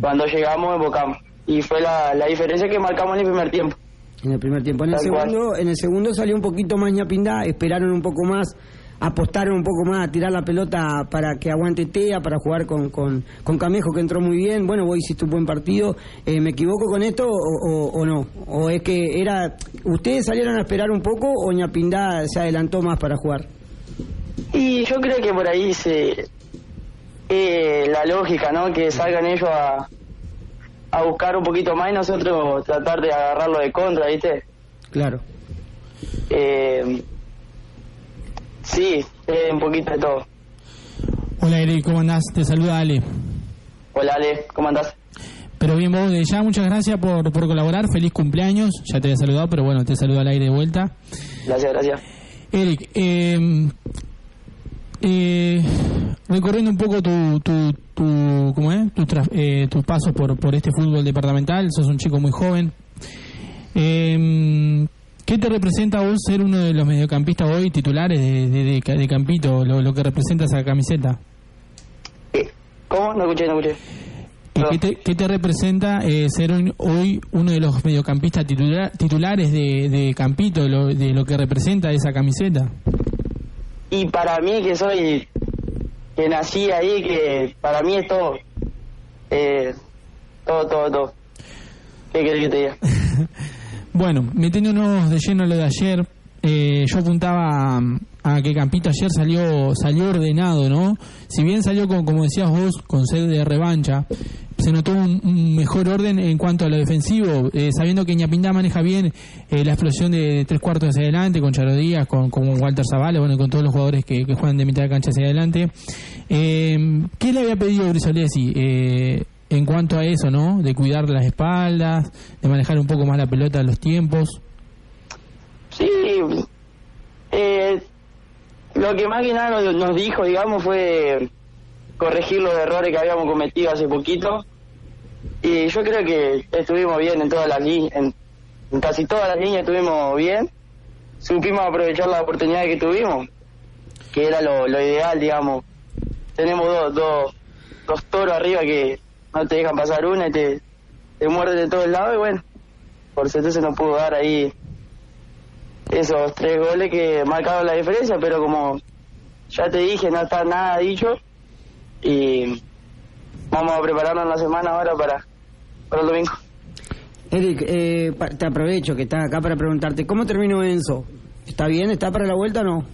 Cuando llegamos, evocamos. Y fue la, la diferencia que marcamos en el primer tiempo. En el primer tiempo. En el Tal cual. segundo, en el segundo salió un poquito más Ñapindá, esperaron un poco más, apostaron un poco más a tirar la pelota para que aguante Tea, para jugar con, con, con Camejo que entró muy bien. Bueno, vos hiciste un buen partido. Eh, ¿Me equivoco con esto o, o- o no? ¿O es que era ustedes salieron a esperar un poco o Ñapindá se adelantó más para jugar? Y yo creo que por ahí se eh, la lógica, ¿no? Que salgan ellos a, a buscar un poquito más y nosotros tratar de agarrarlo de contra, ¿viste? Claro. Eh, sí, eh, un poquito de todo. Hola Eric, ¿cómo andás? Te saluda Ale. Hola Ale, ¿cómo andás? Pero bien, vos de ya, muchas gracias por, por colaborar. Feliz cumpleaños. Ya te había saludado, pero bueno, te saludo al aire de vuelta. Gracias, gracias. Eric, eh, eh, recorriendo un poco tu, tu, tu, ¿cómo es? Tu, eh, tu paso por, por este fútbol departamental, sos un chico muy joven. Eh, ¿Qué te representa vos ser uno de los mediocampistas hoy titulares de, de, de- de Campito, lo, lo que representa esa camiseta? ¿Cómo? No escuché, no escuché. ¿Y ¿Qué te, qué te representa eh, ser un- hoy uno de los mediocampistas titular- titulares de, de Campito, lo- de lo que representa esa camiseta? Y para mí que soy, que nací ahí, que para mí es todo. Eh, todo, todo, todo. ¿Qué querés que te diga? Bueno, metiéndonos de lleno lo de ayer, eh, yo apuntaba a, que Campito ayer salió salió ordenado, ¿no? Si bien salió, con, como decías vos, con sed de revancha, se notó un, mejor orden en cuanto a lo defensivo, eh, sabiendo que Ñapindá maneja bien eh, la explosión de tres cuartos hacia adelante, con Charo Díaz, con, Walter Zavales, bueno, con todos los jugadores que, juegan de mitad de cancha hacia adelante. Eh, ¿Qué le había pedido Brisolesi? Eh, en cuanto a eso, ¿no? De cuidar las espaldas, de manejar un poco más la pelota los tiempos. Sí, eh, lo que más que nada nos, dijo, digamos, fue corregir los errores que habíamos cometido hace poquito. Y yo creo que estuvimos bien en todas las en, en casi todas las líneas estuvimos bien. Supimos aprovechar la oportunidad que tuvimos, que era lo, lo ideal, digamos. Tenemos dos, dos, dos toros arriba que no te dejan pasar una y te, te muerden de todos lados y bueno, por suerte se nos pudo dar ahí esos tres goles que marcaron la diferencia, pero como ya te dije, no está nada dicho y vamos a prepararnos en la semana ahora para, para el domingo. Eric, eh, te aprovecho que estás acá para preguntarte, ¿cómo terminó Enzo? ¿Está bien? ¿Está para la vuelta o no?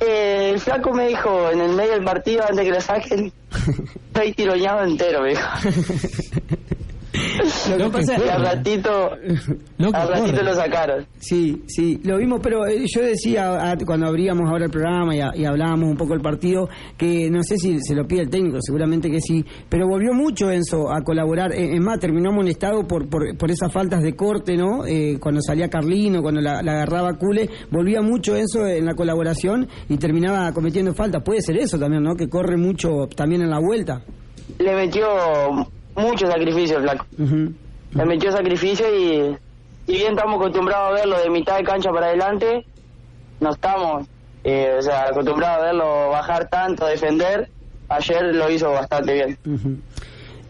Eh, el flaco me dijo en el medio del partido, antes que lo saquen, estoy tiroñado entero, me dijo. Lo que pasa al ratito, al ratito lo sacaron. Sí, sí, lo vimos, pero eh, yo decía ah, cuando abríamos ahora el programa y, a- y hablábamos un poco del partido, que no sé si se lo pide el técnico, seguramente que sí, pero volvió mucho Enzo a colaborar. Eh, Es más, terminó amonestado por, por, por esas faltas de corte, ¿no? Eh, cuando salía Carlino, cuando la, la agarraba Cule, volvía mucho Enzo en la colaboración y terminaba cometiendo faltas. Puede ser eso también, ¿no? Que corre mucho también en la vuelta. Le metió mucho sacrificio flaco. Le metió sacrificio y si bien estamos acostumbrados a verlo de mitad de cancha para adelante, no estamos eh, o sea, acostumbrados a verlo bajar tanto, defender. Ayer lo hizo bastante bien.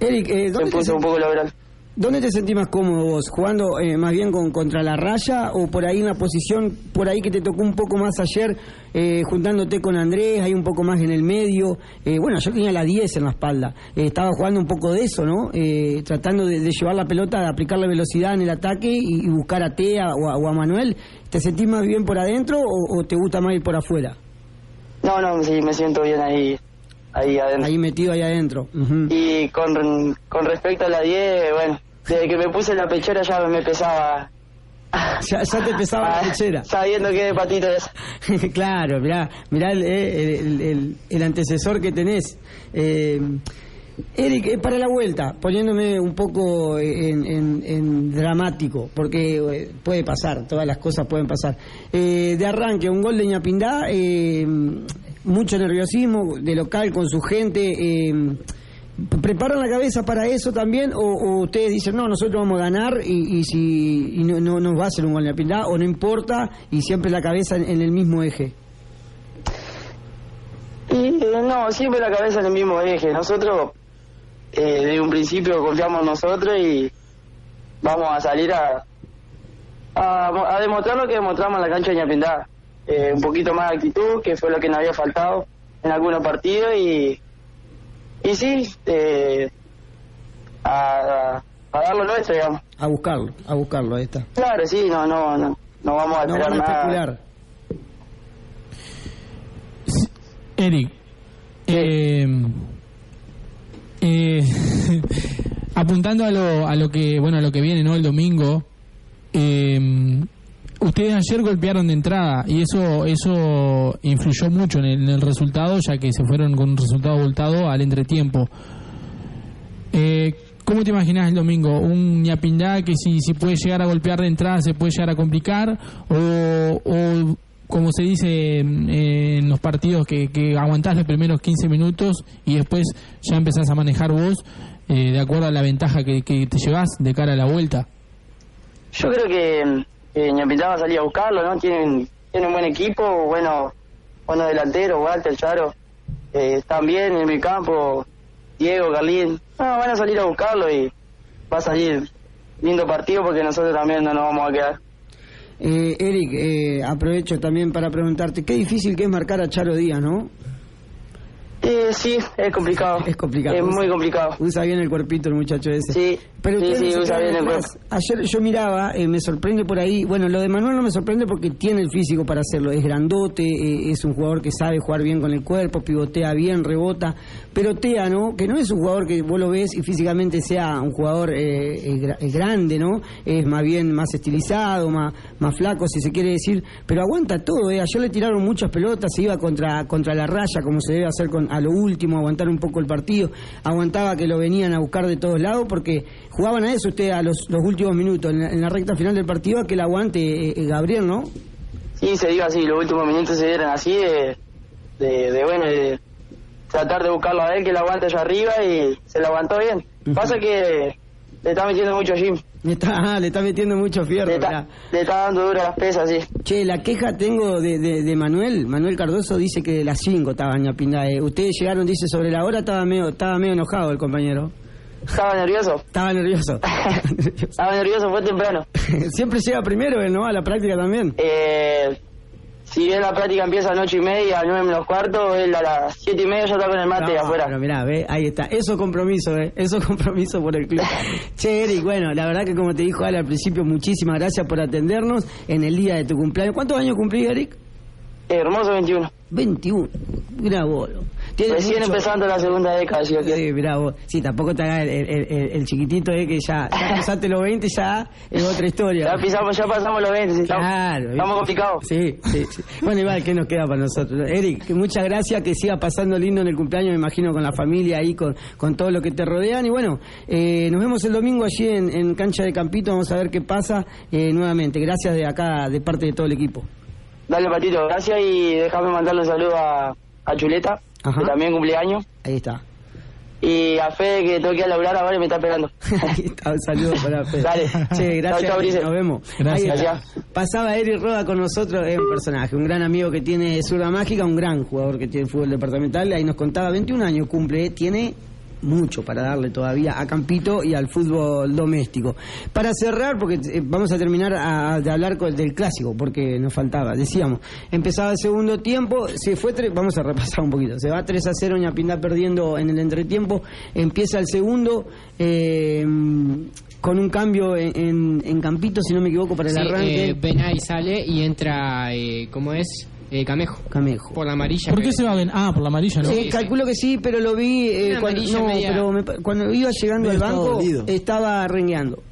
Eric, eh, Se ¿dónde te, puso un poco lograr. ¿Dónde te sentís más cómodo vos? ¿Jugando eh, más bien con, contra la raya o por ahí en la posición, por ahí que te tocó un poco más ayer, eh, juntándote con Andrés, ahí un poco más en el medio? Eh, bueno, yo tenía la 10 en la espalda. Eh, estaba jugando un poco de eso, ¿no? Eh, tratando de, llevar la pelota, de aplicar la velocidad en el ataque y, buscar a Tea o a, o a Manuel. ¿Te sentís más bien por adentro o, o te gusta más ir por afuera? No, no, sí, me siento bien ahí, ahí adentro. Ahí metido ahí adentro. Y con, con respecto a la 10, bueno, desde que me puse la pechera ya me pesaba. Ya, ya te pesaba la pechera. Sabiendo que de patito es. claro, mirá, mirá el, eh, el- el- el antecesor que tenés. Eh, Eric, eh, para la vuelta, poniéndome un poco en, en- en dramático, porque eh, puede pasar, todas las cosas pueden pasar. Eh, de arranque, un gol de Ñapindá, eh, mucho nerviosismo de local con su gente. eh, ¿Preparan la cabeza para eso también o, o ustedes dicen, no, nosotros vamos a ganar y, si y no, no nos va a hacer un gol de Ñapindá o no importa y siempre la cabeza en, en el mismo eje? Y no, siempre la cabeza en el mismo eje. Nosotros, eh, un principio, confiamos en nosotros y vamos a salir a, a, a demostrar lo que demostramos en la cancha de Ñapindá. Eh, un poquito más de actitud, que fue lo que nos había faltado en algunos partidos y, y sí, eh, a, a dar lo nuestro, digamos. A buscarlo, a buscarlo, ahí está. Claro, sí, no, no, no, no vamos a No esperar van a especular. Eric, eh, eh, apuntando a lo, a lo que bueno a lo que viene no el domingo, eh, Ustedes ayer golpearon de entrada y eso eso influyó mucho en el, resultado, ya que se fueron con un resultado voltado al entretiempo. Eh, ¿Cómo te imaginas el domingo? ¿Un ñapindá que si, si puede llegar a golpear de entrada se puede llegar a complicar? ¿O, o como se dice en los partidos, que, que aguantás los primeros 15 minutos y después ya empezás a manejar vos eh, de acuerdo a la ventaja que, que te llevas de cara a la vuelta? Yo creo que, que Ñapintá va a buscarlo, ¿no? Tienen, tienen un buen equipo, bueno, buenos delanteros, Walter, Charo, eh, están bien en mi campo, Diego, Carlín, no, van a salir a buscarlo y va a salir lindo partido porque nosotros también no nos vamos a quedar. Eh, Eric, eh, aprovecho también para preguntarte, qué difícil que es marcar a Charo Díaz, ¿no? Eh, sí, es complicado. Es complicado. Es muy complicado. Usa bien el cuerpito el muchacho ese. Sí, Pero sí, sí, usa bien el atrás. Ayer yo miraba, eh, me sorprende por ahí. Bueno, lo de Manuel no me sorprende porque tiene el físico para hacerlo. Es grandote, eh, es un jugador que sabe jugar bien con el cuerpo, pivotea bien, rebota. Pero Tea, ¿no? Que no es un jugador que vos lo ves y físicamente sea un jugador eh, eh, eh, grande, ¿no? Es más bien más estilizado, más, más flaco, si se quiere decir. Pero aguanta todo, ¿eh? Ayer le tiraron muchas pelotas, se iba contra, contra la raya, como se debe hacer con, a lo último, aguantar un poco el partido. Aguantaba que lo venían a buscar de todos lados porque jugaban a eso usted a los, los últimos minutos, en la, en la recta final del partido, a que el aguante eh, eh, Gabriel, ¿no? Sí, se dio así, los últimos minutos se dieron así de, de, de, bueno, de tratar de buscarlo a él, que lo aguante allá arriba y se lo aguantó bien. Pasa que le está metiendo mucho gym, Le está, ah, le está metiendo mucho fierro. le está, le está dando duro a las pesas, sí. Che, la queja tengo de, de, de Manuel. Manuel Cardoso dice que de las 5 estaba Ñapindá. Eh, ustedes llegaron, dice, sobre la hora, estaba medio, estaba medio enojado el compañero. Estaba nervioso, Estaba nervioso. estaba nervioso, fue temprano. Siempre llega primero él, ¿no? A la práctica también. Eh, si bien la práctica empieza a las ocho y media, a nueve menos cuarto, él a las siete y media ya está con el mate No, afuera. Pero mirá, ve, ahí está. Eso compromiso, ¿eh? Eso compromiso por el club. che, Eric, bueno, la verdad que como te dijo Ale al principio, muchísimas gracias por atendernos en el día de tu cumpleaños. ¿Cuántos años cumplís, Eric? Hermoso 21. 21. Mirá vos. Tiene Recién mucho- empezando la segunda década. Sí, mirá vos. Sí, tampoco te hagas el, el- el- el chiquitito, ¿eh? Que ya, ya pasaste los 20, ya es otra historia. Ya, pisamos, ya pasamos los 20, sí, Claro. estamos complicados. Sí, sí, sí. Bueno, igual, ¿qué nos queda para nosotros? Eric, muchas gracias, que siga pasando lindo en el cumpleaños, me imagino, con la familia ahí, con, con todo lo que te rodean. Y bueno, eh, nos vemos el domingo allí en, en Cancha de Campito, vamos a ver qué pasa eh, nuevamente. Gracias de acá, de parte de todo el equipo. Dale, Patito, gracias y déjame mandarle un saludo a, a Chuleta, Ajá. que también cumpleaños. Ahí está. Y a Fede, que tengo que ir a laburar ahora y me está esperando. Ahí está, un saludo para Fede. Dale. Che, gracias, Chau, chau, Brice. nos vemos. Gracias. Pasaba Eric Roda con nosotros, es un personaje, un gran amigo que tiene Zurda Mágica, un gran jugador que tiene fútbol departamental, ahí nos contaba, 21 años cumple, tiene mucho para darle todavía a Campito y al fútbol doméstico. Para cerrar, porque eh, vamos a terminar a- de hablar con- del clásico, porque nos faltaba, decíamos, empezaba el segundo tiempo, se fue, tre- vamos a repasar un poquito, se va 3 a 0, Ñapindá perdiendo en el entretiempo, empieza el segundo, eh, con un cambio en, en- en Campito, si no me equivoco, para el Sí, arranque. eh, Benay sale y entra, eh, ¿cómo es? Eh, Camejo. Camejo. Por la amarilla. ¿Por qué se va a ver? Ah, por la amarilla, ¿no? Sí, sí. calculo que sí, pero lo vi eh, cuando, no, media- pero me cuando iba llegando al banco dolido. estaba rengueando.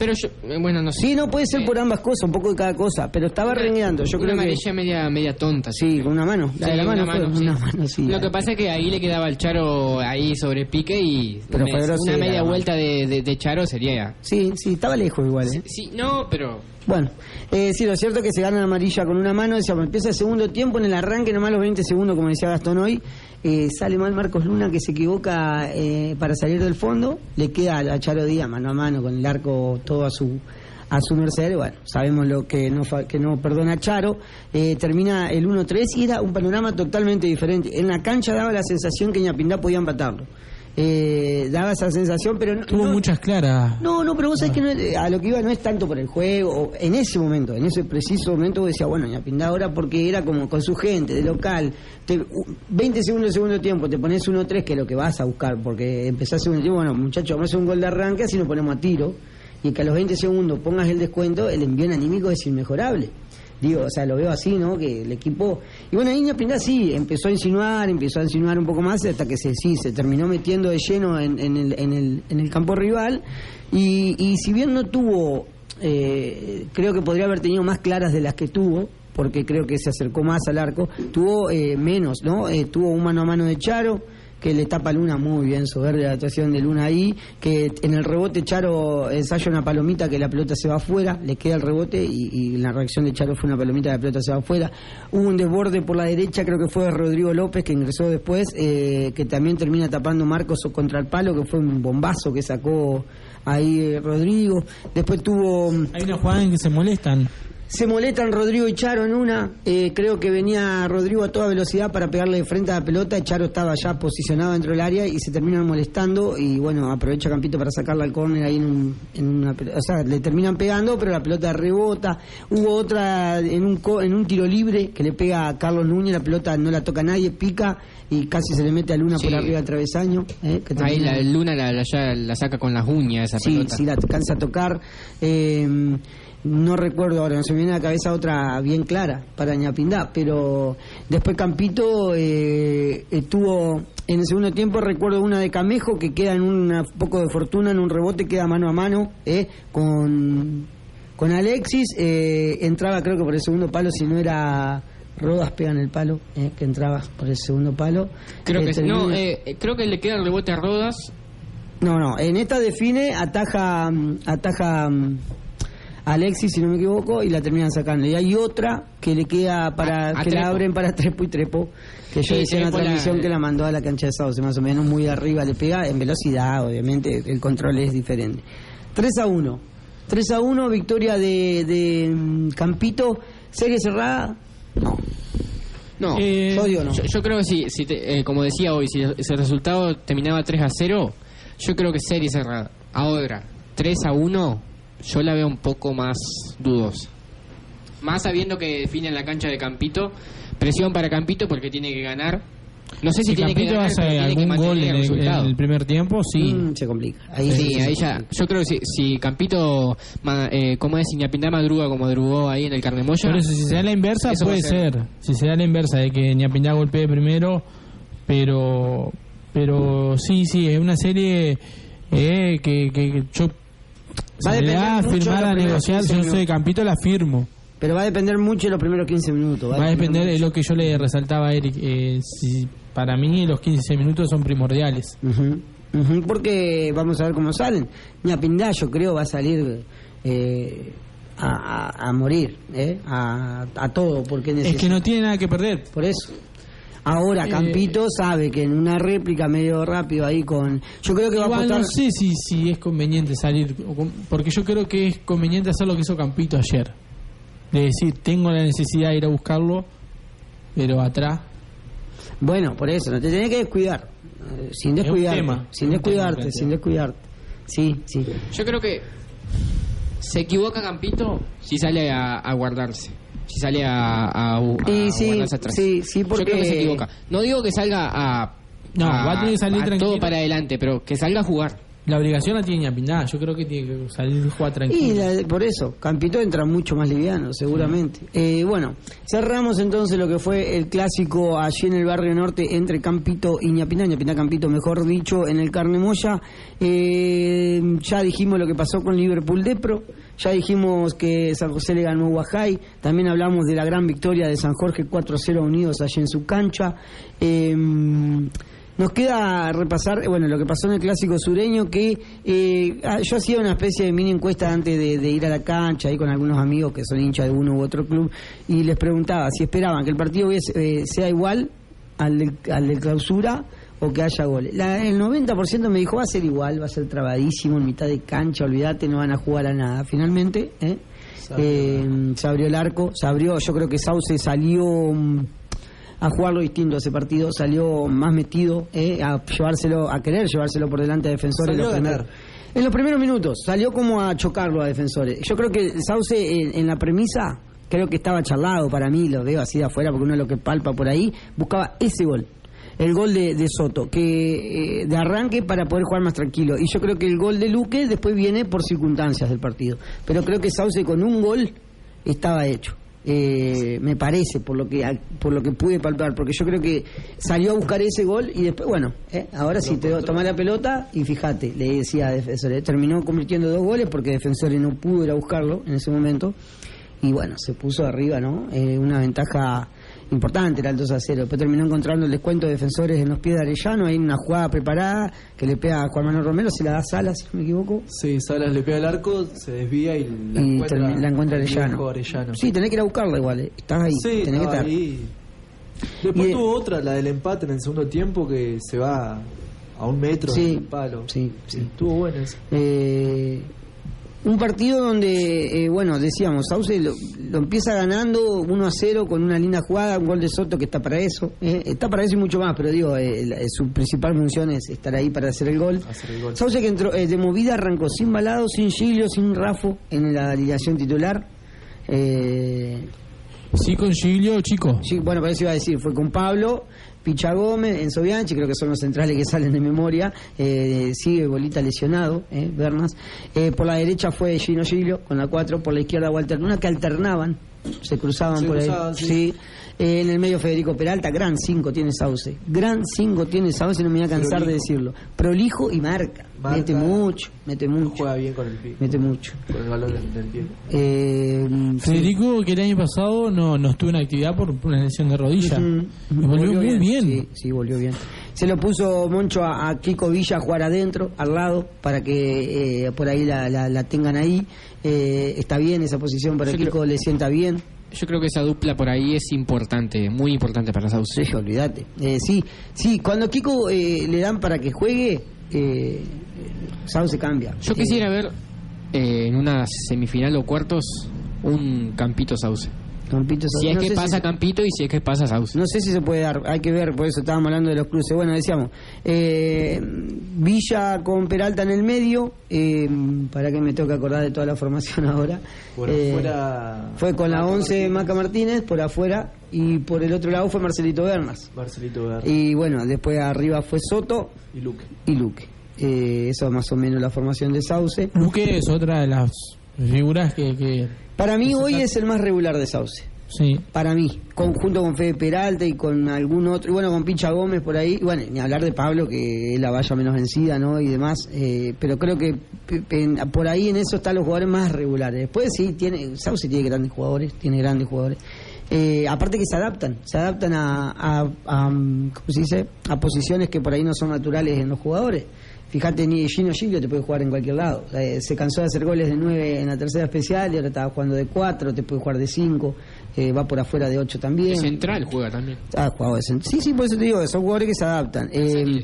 Pero yo, eh, bueno, no sé. Sí, no puede ser Eh, por ambas cosas, un poco de cada cosa, pero estaba rengueando. Yo una creo que amarilla media, media tonta. sí, con una mano. La de Sí, la mano una mano, sí. una mano, sí. Lo que pasa es que ahí le quedaba el Charo ahí sobre pique y Pero me- una media vuelta de, de, de Charo sería... Sí, sí, estaba lejos igual, ¿eh? Sí, no, pero... Bueno, eh, sí, lo cierto es que se gana la amarilla con una mano, decíamos, empieza el segundo tiempo en el arranque, nomás los 20 segundos, como decía Gastón hoy, eh, sale mal Marcos Luna que se equivoca eh, para salir del fondo, le queda a Charo Díaz mano a mano con el arco todo a su a su merced, bueno, sabemos lo que no que no perdona Charo, eh, termina el 1-3 y era un panorama totalmente diferente. En la cancha daba la sensación que Ñapindá podía empatarlo. Eh, daba esa sensación, pero no, Tuvo no- muchas claras. no, no, pero vos sabés que no es- a lo que iba no es tanto por el juego, en ese momento, en ese preciso momento vos decías, bueno, Ñapindá ahora porque era como con su gente, de local, te- u- 20 segundos de segundo tiempo, te pones 1-3, que es lo que vas a buscar, porque empezás segundo tiempo, bueno, muchachos, vamos a hacer un gol de arranque, así nos ponemos a tiro, y que a los 20 segundos pongas el descuento, el envío anímico es inmejorable. Digo, o sea, lo veo así, ¿no? Que el equipo... Y bueno, Ñapindá sí, empezó a insinuar, empezó a insinuar un poco más, hasta que se, sí, se terminó metiendo de lleno en, en el, en, el, en el campo rival. Y, y si bien no tuvo eh, creo que podría haber tenido más claras de las que tuvo, porque creo que se acercó más al arco. Tuvo eh, menos, ¿no? Eh, tuvo un mano a mano de Charo que le tapa Luna muy bien, soberbia la actuación de Luna ahí, que en el rebote Charo ensaya una palomita que la pelota se va afuera, le queda el rebote y, la reacción de Charo fue una palomita, la pelota se va afuera. Hubo un desborde por la derecha, creo que fue Rodrigo López, que ingresó después, eh, que también termina tapando Marcos contra el palo, que fue un bombazo que sacó ahí eh, Rodrigo. Después tuvo... Hay una jugada que se molestan. Se molestan Rodrigo y Charo en una. eh, creo que venía Rodrigo a toda velocidad para pegarle de frente a la pelota. y Charo estaba ya posicionado dentro del área y se terminan molestando. Y bueno, aprovecha Campito para sacarla al córner ahí en, un, en una. O sea, le terminan pegando, pero la pelota rebota. Hubo otra en un, co- en un tiro libre que le pega a Carlos Núñez. La pelota no la toca nadie, pica y casi se le mete a Luna Sí. por arriba del travesaño. eh, que Ahí la Luna la, la- ya la saca con las uñas esa sí, pelota. sí, la alcanza a tocar. Eh, no recuerdo ahora, no se me viene a la cabeza otra bien clara para Ñapindá, pero después Campito eh, estuvo en el segundo tiempo, recuerdo una de Camejo que queda en un poco de fortuna, en un rebote, queda mano a mano eh, con, con Alexis, eh, entraba creo que por el segundo palo, si no era... Rodas pega en el palo, eh, que entraba por el segundo palo. Creo que no, eh, eh, creo que le queda el rebote a Rodas. no, no, en esta define, ataja, mm, ataja mm, Alexis, si no me equivoco, y la terminan sacando. Y hay otra que le queda para A- a que la abren para Trepo y Trepo, que yo Sí, decía en la transmisión que la mandó a la cancha de Sauce, más o menos muy arriba le pega, en velocidad, obviamente, el control es diferente. 3 a 1. 3 a 1, victoria de, de mm, Campito, serie cerrada. No, No, Eh, yo digo no. yo, yo creo que si, si te- eh, como decía hoy, si ese resultado terminaba 3 a 0, yo creo que serie cerrada. Ahora, 3 a 1, yo la veo un poco más dudosa. Más sabiendo que define en la cancha de Campito, presión para Campito porque tiene que ganar. No sé si, Si tiene que Campito ganar, hace pero que algún gol mantener en el el, resultado. en el primer tiempo, sí. Mm, se complica. Ahí Sí, ahí ya. complica. Yo creo que si, si Campito, ma- eh, como es, Iñapindá madruga como madrugó ahí en el Carnemoya. Por eso, si se da la inversa, puede ser. ser. Si se da la inversa de que Ñapindá golpee primero, pero pero sí, sí, es una serie eh, que, que, que yo. Va a a depender mucho de firmar a negociar, 15 si yo soy. Campito, la firmo. Pero va a depender mucho de los primeros 15 minutos. Va a depender, es lo que yo le resaltaba a Eric. eh, si para mí los 15 minutos son primordiales. Ujú, ujú, porque vamos a ver cómo salen. Ñapindá, yo creo, va a salir eh, a, a- a morir, ¿eh? a, a todo, porque Es necesita. que no tiene nada que perder. Por eso. Ahora, Eh, Campito sabe que en una réplica medio rápido ahí con. Yo creo que va a apostar. no sé si, si es conveniente salir, porque yo creo que es conveniente hacer lo que hizo Campito ayer. De decir, tengo la necesidad de ir a buscarlo, pero atrás. Bueno, por eso, no te tenés que descuidar. eh, sin Es un descuidarte. tema, sin es un descuidarte, tema sin descuidarte. Sí, sí. Yo creo que se equivoca Campito si sale a, a guardarse. Si sale a, a, a Y sí, atrás. sí, sí, Yo creo que se equivoca. No digo que salga a. No, va a tener que salir a tranquilo. todo para adelante, pero que salga a jugar. La obligación la tiene Ñapindá, yo creo que tiene que salir y jugar Y tranquilo. la- por eso, Campito entra mucho más liviano, seguramente. Eh, bueno, cerramos entonces lo que fue el clásico allí en el barrio norte entre Campito y Ñapindá, Ñapindá Campito, mejor dicho, en el Carne Moya. Eh, ya dijimos lo que pasó con Liverpool Depro, ya dijimos que San José le ganó a Guajay, también hablamos de la gran victoria de San Jorge 4-0 unidos allí en su cancha. Eh, nos queda repasar, bueno, lo que pasó en el clásico sureño, que eh, ah, yo hacía una especie de mini encuesta antes de, ir a la cancha, ahí con algunos amigos que son hinchas de uno u otro club, y les preguntaba si esperaban que el partido eh, sea igual al de, al de clausura o que haya goles. La- el 90% me dijo va a ser igual, va a ser trabadísimo en mitad de cancha, olvídate, no van a jugar a nada. Finalmente, ¿eh? Eh, se abrió el arco, se abrió, yo creo que Sauce salió mm, a jugarlo distinto ese partido, salió más metido, eh, a llevárselo, a querer llevárselo por delante a defensores. Salió los En los primeros minutos, salió como a chocarlo a defensores. Yo creo que Sauce en, en la premisa, creo que estaba charlado para mí, lo veo así de afuera porque uno es lo que palpa por ahí, buscaba ese gol. El gol de, de Soto, que eh, de arranque para poder jugar más tranquilo. Y yo creo que el gol de Luque después viene por circunstancias del partido. Pero creo que Sauce con un gol estaba hecho. eh, me parece, por lo que por lo que pude palpar, porque yo creo que salió a buscar ese gol y después, bueno, eh, ahora sí, te toma la pelota y fíjate, le decía a Defensores, terminó convirtiendo dos goles porque Defensores no pudo ir a buscarlo en ese momento y bueno, se puso arriba, ¿no? Eh, una ventaja importante, era el 2 a 0. Después terminó encontrando el descuento de defensores en los pies de Arellano, hay una jugada preparada que le pega a Juan Manuel Romero, se la da Salas, si no me equivoco. Sí, Salas le pega el arco, se desvía y la y encuentra, la encuentra el Arellano. Arellano. Sí, tenés que ir a buscarla igual, eh. estás ahí, Sí, tenés que estaba estar. ahí. Después Y- tuvo otra, la del empate en el segundo tiempo, que se va a un metro Sí, del palo. sí, sí. Estuvo bueno ese. Eh, un partido donde, eh, bueno, decíamos, Sauce lo, lo empieza ganando 1 a 0 con una linda jugada, un gol de Soto que está para eso. eh, está para eso y mucho más, pero digo, eh, la- su principal función es estar ahí para hacer el gol. Hacer el gol. Sauce que entró eh, de movida arrancó sin balado, sin Giglio, sin Rafo en la alineación titular. Eh, Sí, con Giglio, chico. Sí, bueno, para eso iba a decir, fue con Pablo, Picha Gómez, Enzo Bianchi, creo que son los centrales que salen de memoria, eh, sigue Bolita lesionado, eh, Bernas. Eh, por la derecha fue Gino Giglio con la 4, por la izquierda Walter Luna, que alternaban, se cruzaban Se por cruzaban, ahí. sí. Eh, en el medio Federico Peralta, gran 5 tiene Sauce, gran 5 tiene Sauce, no me voy a cansar de decirlo. Prolijo y marca, Marca. mete mucho, mete mucho, Juega bien con el pie, mete mucho. con el balón del, del pie. Eh, sí. Federico, que el año pasado no, no estuvo en actividad por una lesión de rodilla. Y volvió, muy bien. Sí, sí, volvió bien. Se lo puso Moncho a, a Kiko Villa a jugar adentro, al lado, para que eh, por ahí la, la- la tengan ahí. Eh, está bien esa posición para Yo Kiko, creo- le sienta bien. Yo creo que esa dupla por ahí es importante, muy importante para Sauce. Sí, olvídate. Eh, sí, sí, cuando Kiko eh, le dan para que juegue, eh, Sauce cambia. Yo Eh, quisiera ver eh, en una semifinal o cuartos un Campito Sauce. Campito, Si es no que pasa si- Campito y si es que pasa Sauce. No sé si se puede dar, hay que ver, por eso estábamos hablando de los cruces. Bueno, decíamos, eh, Villa con Peralta en el medio, eh, para que me toque acordar de toda la formación ahora. Por Eh, afuera. Fue con la Maca 11 Martínez, Maca Martínez, por afuera, y por el otro lado fue Marcelito Bernas. Marcelito Verde Y bueno, después arriba fue Soto y Luque. y Luque. Eh, eso es más o menos la formación de Sauce. Luque es otra de las figuras que... que Para mí hoy es el más regular de Sauce. sí. para mí, conjunto con Fede Peralta y con algún otro, y bueno, con Pincha Gómez por ahí, y bueno, ni hablar de Pablo, que es la valla menos vencida, ¿no? Y demás, eh, pero creo que pe- por ahí en eso están los jugadores más regulares. Después sí, tiene, Sauce tiene grandes jugadores, tiene grandes jugadores. Eh, aparte que se adaptan, se adaptan a, a, a, ¿cómo se dice? A posiciones que por ahí no son naturales en los jugadores. Fíjate, ni Gino Giglio te puede jugar en cualquier lado. Eh, se cansó de hacer goles de 9 en la tercera especial y ahora estaba jugando de 4, te puede jugar de 5, va por afuera de 8 también. El central juega también. Ah, jugado de cent- Sí, sí, por eso te digo, son jugadores que se adaptan. Eh,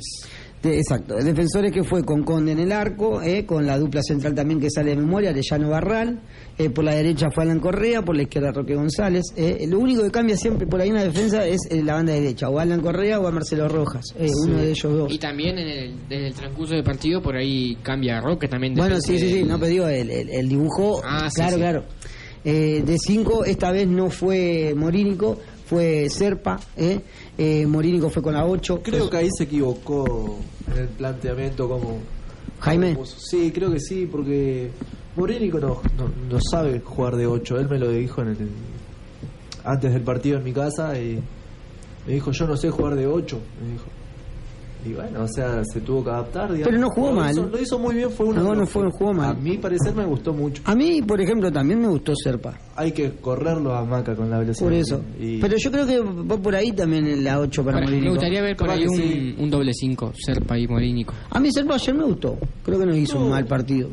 exacto, defensores que fue con Conde en el arco, eh, con la dupla central también que sale de memoria, Arellano Barral, eh, por la derecha fue Alan Correa, por la izquierda Roque González. eh, lo único que cambia siempre por ahí en la defensa es eh, la banda derecha, o Alan Correa o a Marcelo Rojas, eh, uno de ellos dos. Y también en el, en el transcurso del partido por ahí cambia Roque también. Bueno, sí, sí, sí, del- no, pero digo, el, el- el dibujo, Ah, claro, sí. claro. Eh, de 5, esta vez no fue Morínico, fue Serpa, eh, eh, Morínico fue con la 8. Creo que ahí se equivocó en el planteamiento como... Jaime. como. Sí, creo que sí, porque no, no, no sabe jugar de 8. Él me lo dijo en el, antes del partido en mi casa y me dijo, yo no sé jugar de 8. Me dijo. Y bueno, o sea, se tuvo que adaptar. digamos. Pero no jugó Lo mal. hizo- lo hizo muy bien, fue uno No, de no los fue- jugó mal. A mi parecer me gustó mucho. A mí, por ejemplo, también me gustó Serpa, Hay que correrlo a Maca con la velocidad. por eso. Y- Pero yo creo que va por ahí también en la 8 para, Para- me Morínico. gustaría ver por ahí un, sí. un doble 5, Serpa y Morínico. A mí Serpa ayer me gustó, creo que no hizo un No. mal partido.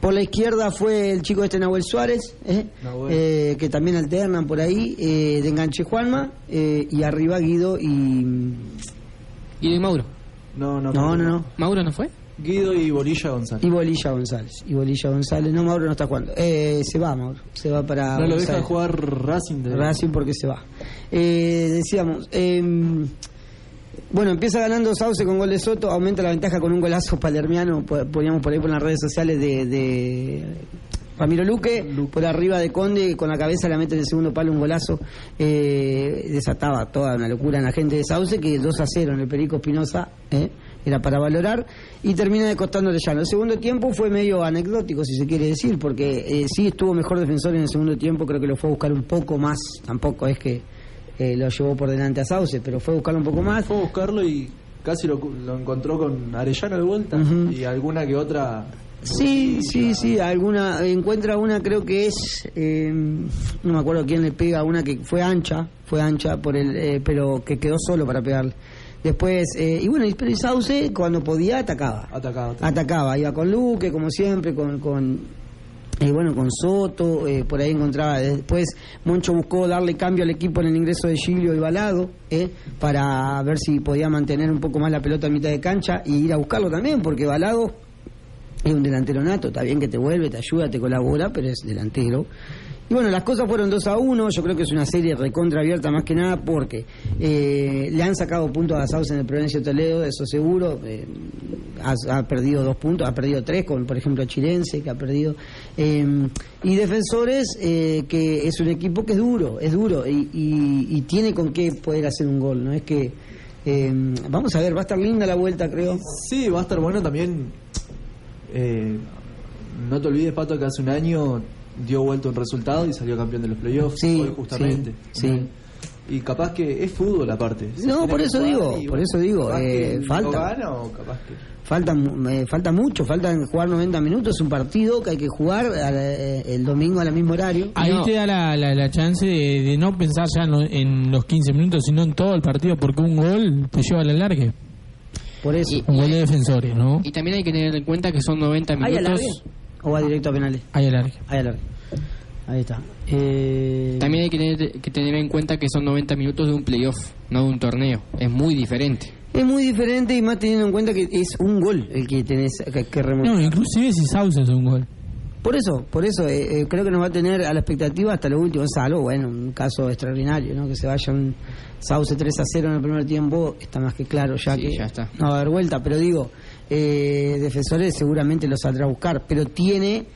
Por la izquierda fue el chico este Nahuel Suárez, eh, Nahuel. eh, que también alternan por ahí, eh, de enganche Juanma, eh, y arriba Guido y... ¿Y de Mauro? No, no, No, no, no. ¿Mauro no fue? Guido y Bolilla González. Y Bolilla González. Y Bolilla González. No, Mauro no está jugando. Eh, se va, Mauro. Se va para. no lo Buenos deja jugar Racing de Racing porque se va. Eh, decíamos, eh, bueno, empieza ganando Sauce con gol de Soto, aumenta la ventaja con un golazo palermiano, po- poníamos por ahí por las redes sociales de, de Ramiro Luque, por arriba de Conde, con la cabeza la mete en el segundo palo un golazo, eh, desataba toda una locura en la gente de Sauce, que 2 a 0 en el Perico Espinosa, eh, era para valorar, y termina de costando Arellano. El segundo tiempo fue medio anecdótico, si se quiere decir, porque eh, sí estuvo mejor defensor en el segundo tiempo, creo que lo fue a buscar un poco más, tampoco es que lo llevó por delante a Sauce, pero fue a buscarlo un poco más. Fue a buscarlo y casi lo, lo encontró con Arellano de vuelta y alguna que otra. Sí, sí, sí, alguna encuentra una creo que es eh, no me acuerdo quién le pega una que fue ancha, fue ancha por el eh, pero que quedó solo para pegarle. Después eh, y bueno, y Sauce cuando podía atacaba. Atacaba. Atacaba, iba con Luque como siempre, con con eh, bueno, con Soto, eh, por ahí encontraba. Después Moncho buscó darle cambio al equipo en el ingreso de Giglio y Balado, eh, para ver si podía mantener un poco más la pelota a mitad de cancha y ir a buscarlo también, porque Balado es un delantero nato, está bien que te vuelve, te ayuda, te colabora, pero es delantero. Y bueno, las cosas fueron 2 a 1, yo creo que es una serie recontra abierta más que nada porque eh, le han sacado puntos a Sauce en el Provencio Toledo, eso seguro, eh, ha, perdido dos puntos, ha perdido tres, con por ejemplo Chirense, que ha perdido, eh, y Defensores, eh, que es un equipo que es duro, es duro, y, y- y tiene con qué poder hacer un gol, no es que... eh, vamos a ver, va a estar linda la vuelta, creo. Sí, va a estar bueno también. Eh, no te olvides, Pato, que hace un año dio vuelta un resultado y salió campeón de los playoffs. Sí, hoy justamente. sí, sí. Y capaz que es fútbol aparte. Se No, por eso digo, y por eso digo, capaz que eh, falta. gana o capaz que. Falta, eh, falta mucho, faltan jugar 90 minutos, es un partido que hay que jugar a la- eh, el domingo al mismo horario. Ahí te da la, la, la chance de, de no pensar ya en, lo- en los 15 minutos, sino en todo el partido, porque un gol te lleva al alargue. Por eso. Un gol de defensores, ¿no? Y también hay que tener en cuenta que son 90 ¿Hay minutos. alargue? ¿O va directo a penales? Hay alargue. Hay alargue. Ahí está. Eh, También hay que tener, que tener en cuenta que son 90 minutos de un playoff, no de un torneo. Es muy diferente. Es muy diferente y más teniendo en cuenta que es un gol el que tenés que, que remontar. No, inclusive si Sauce hace un gol. Por eso, por eso eh, eh, creo que nos va a tener a la expectativa hasta lo último, salvo, bueno, un caso extraordinario, ¿no? Que se vaya un Sauce 3 a 0 en el primer tiempo, está más que claro ya Sí, que ya está. no va a haber vuelta, pero digo, eh, Defensores seguramente lo saldrá a buscar, pero tiene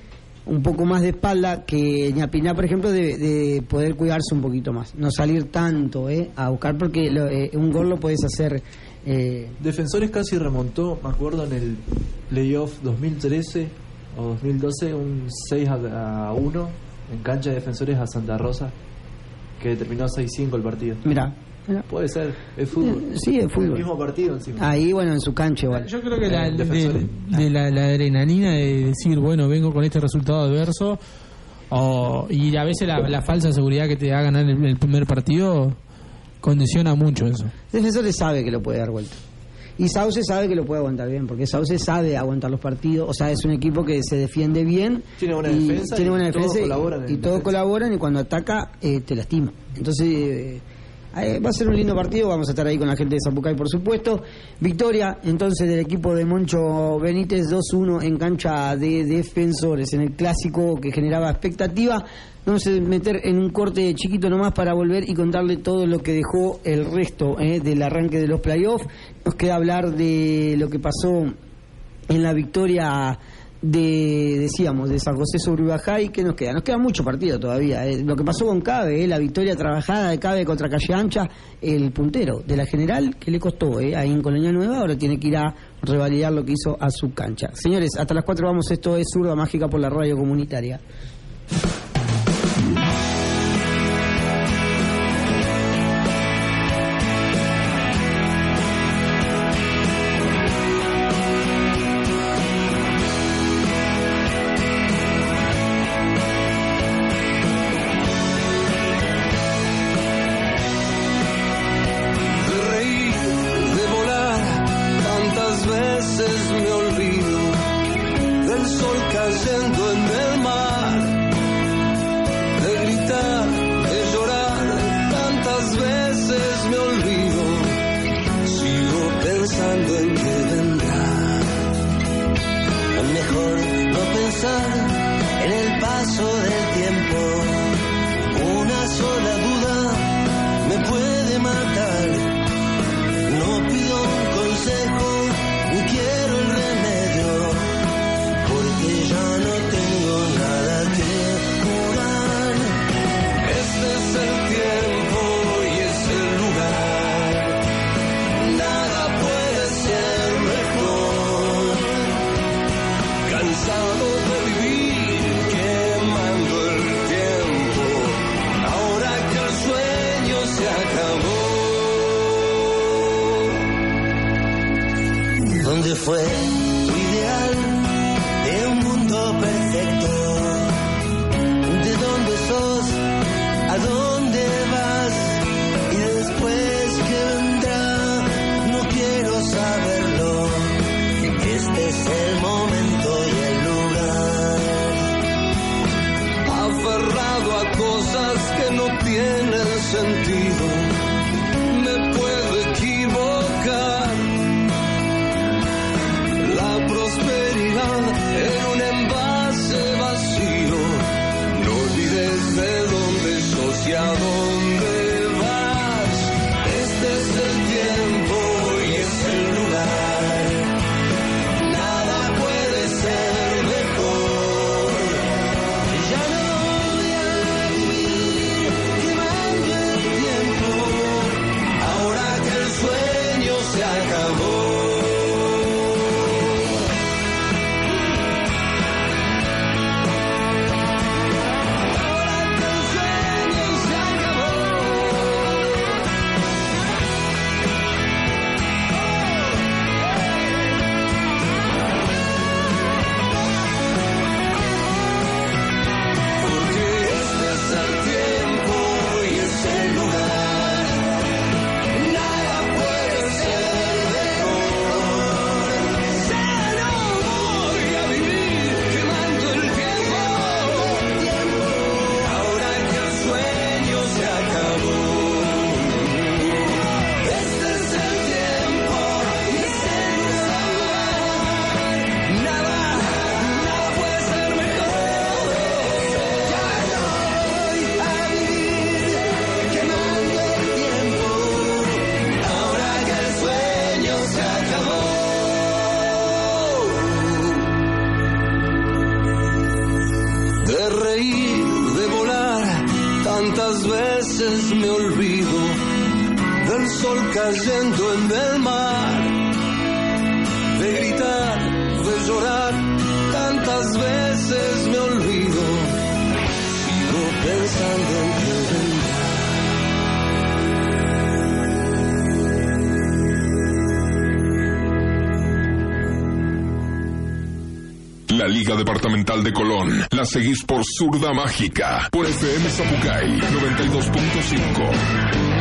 un poco más de espalda que Ñapiná, por ejemplo, de, de poder cuidarse un poquito más, no salir tanto eh, a buscar, porque lo- eh, un gol lo puedes hacer... Eh, Defensores casi remontó, me acuerdo, en el playoff 2013 o 2012, un 6 a, a 1 en cancha de Defensores a Santa Rosa, que terminó 6-5 el partido. mira, Puede ser, es fútbol. Sí, es fútbol. El mismo partido encima. ahí bueno, en su cancha igual. Yo creo que la, Eh, de, de la, la adrenalina de decir, bueno, vengo con este resultado adverso, o, y a veces la, la falsa seguridad que te da ganar el, el primer partido condiciona mucho eso. Defensores sabe que lo puede dar vuelta. Y Sauce sabe que lo puede aguantar bien, porque Sauce sabe aguantar los partidos. O sea, es un equipo que se defiende bien. Tiene buena y defensa Tiene y buena todos defensa y- colaboran y, todos defensa. colaboran y cuando ataca eh, te lastima. Entonces, eh, eh, va a ser un lindo partido. Vamos a estar ahí con la gente de Zapucay, por supuesto. Victoria, entonces, del equipo de Moncho Benítez 2-1 en cancha de defensores, en el clásico que generaba expectativa. Vamos a meter en un corte chiquito nomás para volver y contarle todo lo que dejó el resto eh, del arranque de los playoffs. Nos queda hablar de lo que pasó en la victoria de, decíamos, de San José sobre Ubajay. ¿Qué nos queda? Nos queda mucho partido todavía. eh. Lo que pasó con Cabe, eh, la victoria trabajada de Cabe contra Calle Ancha, el puntero de la general, que le costó eh, ahí en Colonia Nueva, ahora tiene que ir a revalidar lo que hizo a su cancha. Señores, hasta las 4 vamos, esto es Zurda Mágica por la radio comunitaria. donde fue. seguís por Zurda Mágica, por FM Zapucay 92.5.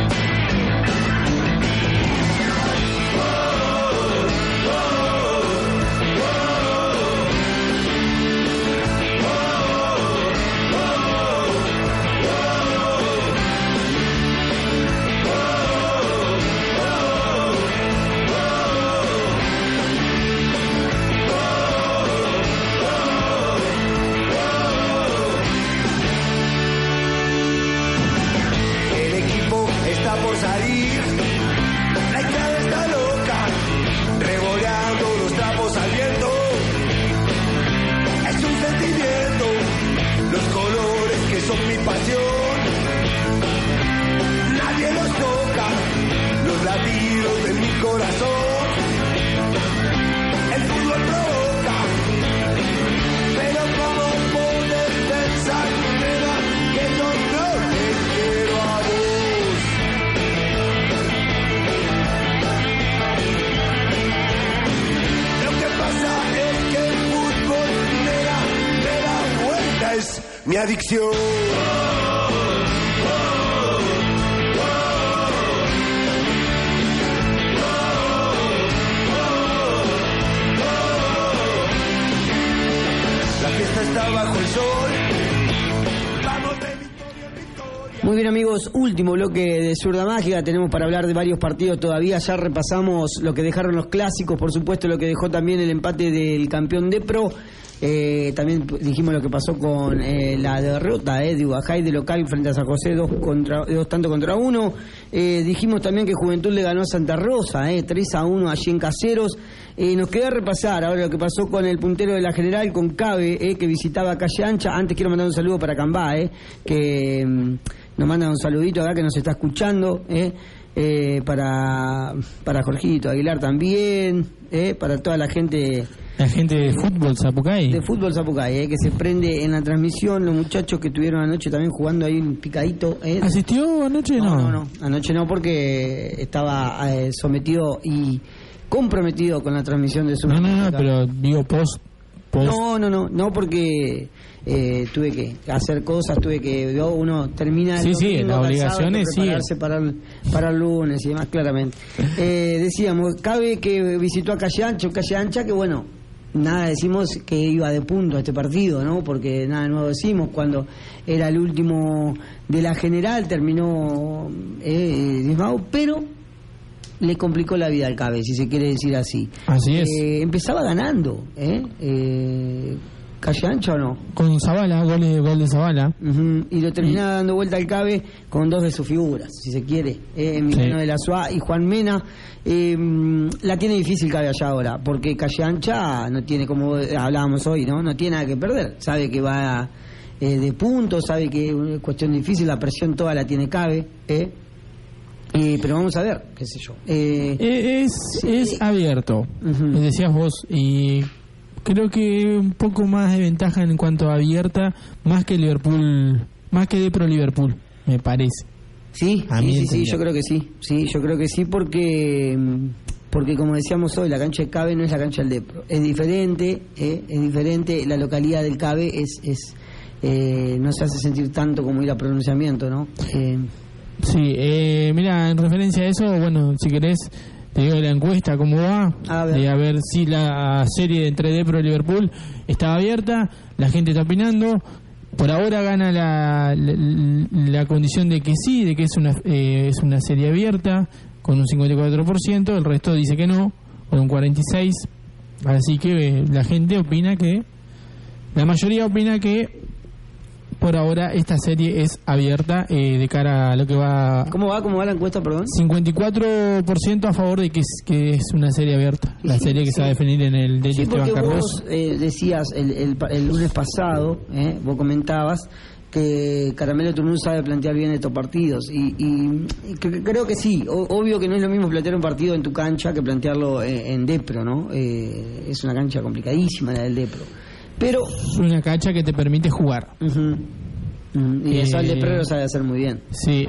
Muy bien amigos, último bloque de Zurda Mágica, tenemos para hablar de varios partidos todavía, ya repasamos lo que dejaron los clásicos, por supuesto lo que dejó también el empate del campeón de Pro, eh, también dijimos lo que pasó con eh, la derrota eh, de Ubajay de local frente a San José, dos, contra, dos tanto contra uno. Eh, dijimos también que Juventud le ganó a Santa Rosa, eh, 3 a 1 allí en Caseros. Eh, nos queda repasar ahora lo que pasó con el puntero de la General, con Cabe, que visitaba Calle Ancha. Antes quiero mandar un saludo para Cambá, que mm, nos manda un saludito acá que nos está escuchando. para, para Jorgito Aguilar también, para toda la gente la gente de fútbol Zapucay. De fútbol Zapucay, eh, que se prende en la transmisión. Los muchachos que estuvieron anoche también jugando ahí un picadito. Eh. ¿Asistió anoche? No, no, no, no, Anoche no, porque estaba eh, sometido y comprometido con la transmisión de su. No, no, no, pero digo post. No, no, no, no, porque eh, tuve que hacer cosas, tuve que. Uno termina. El sí, sí, las obligaciones sí. Para, el, para lunes y demás, claramente. Eh, decíamos, cabe que visitó a Calle Ancha, Calle Ancha, que bueno nada decimos que iba de punto a este partido, ¿no? Porque nada nuevo decimos cuando era el último de la general terminó eh, pero le complicó la vida al Cabe, si se quiere decir así. Así es. Eh, empezaba ganando, ¿eh? Eh, Calle Ancha o no? Con Zavala, gol de, gol de Zavala. Y lo terminaba dando vuelta al Cabe con dos de sus figuras, si se quiere. Eh, Emiliano Sí. de la Suá y Juan Mena. Eh, la tiene difícil Cabe allá ahora, porque Calle Ancha no tiene, como hablábamos hoy, ¿no? No tiene nada que perder. Sabe que va eh, de puntos, sabe que es cuestión difícil, la presión toda la tiene Cabe, ¿eh? Eh, pero vamos a ver, qué sé yo. Eh, Eh, Es, es abierto, Ujú. decías vos, y creo que un poco más de ventaja en cuanto a abierta, más que Liverpool, más que de pro Liverpool, me parece. Sí, A sí, mi sí, sí, yo creo que sí. Sí, yo creo que sí porque mm, porque como decíamos hoy, la cancha de Cabe no es la cancha del Depro. Es diferente, ¿eh? es diferente. La localidad del Cabe es es eh, no se hace sentir tanto como ir a pronunciamiento, ¿no? Eh, Sí, eh, mira, en referencia a eso, bueno, si querés, te digo la encuesta, cómo va, A ver. de a ver si la serie entre Depro y Liverpool estaba abierta, la gente está opinando, por ahora gana la, la, la condición de que sí, de que es una, eh, es una serie abierta, con un 54%, el resto dice que no, con un 46%, así que eh, la gente opina que, la mayoría opina que por ahora esta serie es abierta eh, de cara a lo que va ¿Cómo va? ¿Cómo va la encuesta, perdón? 54% a favor de que es, que es una serie abierta, la Sí, serie que sí. se va a definir en el de Sí, Esteban porque Carlos. vos eh, decías el, el, el lunes pasado, eh, vos comentabas que Caramelo Turnú sabe plantear bien estos partidos y, y- y cre- creo que sí, O- obvio que no es lo mismo plantear un partido en tu cancha que plantearlo en, en Depro, ¿no? Eh, es una cancha complicadísima la del Depro. Pero, Es una cancha que te permite jugar. y eso el Eh, Depro lo sabe hacer muy bien. Sí,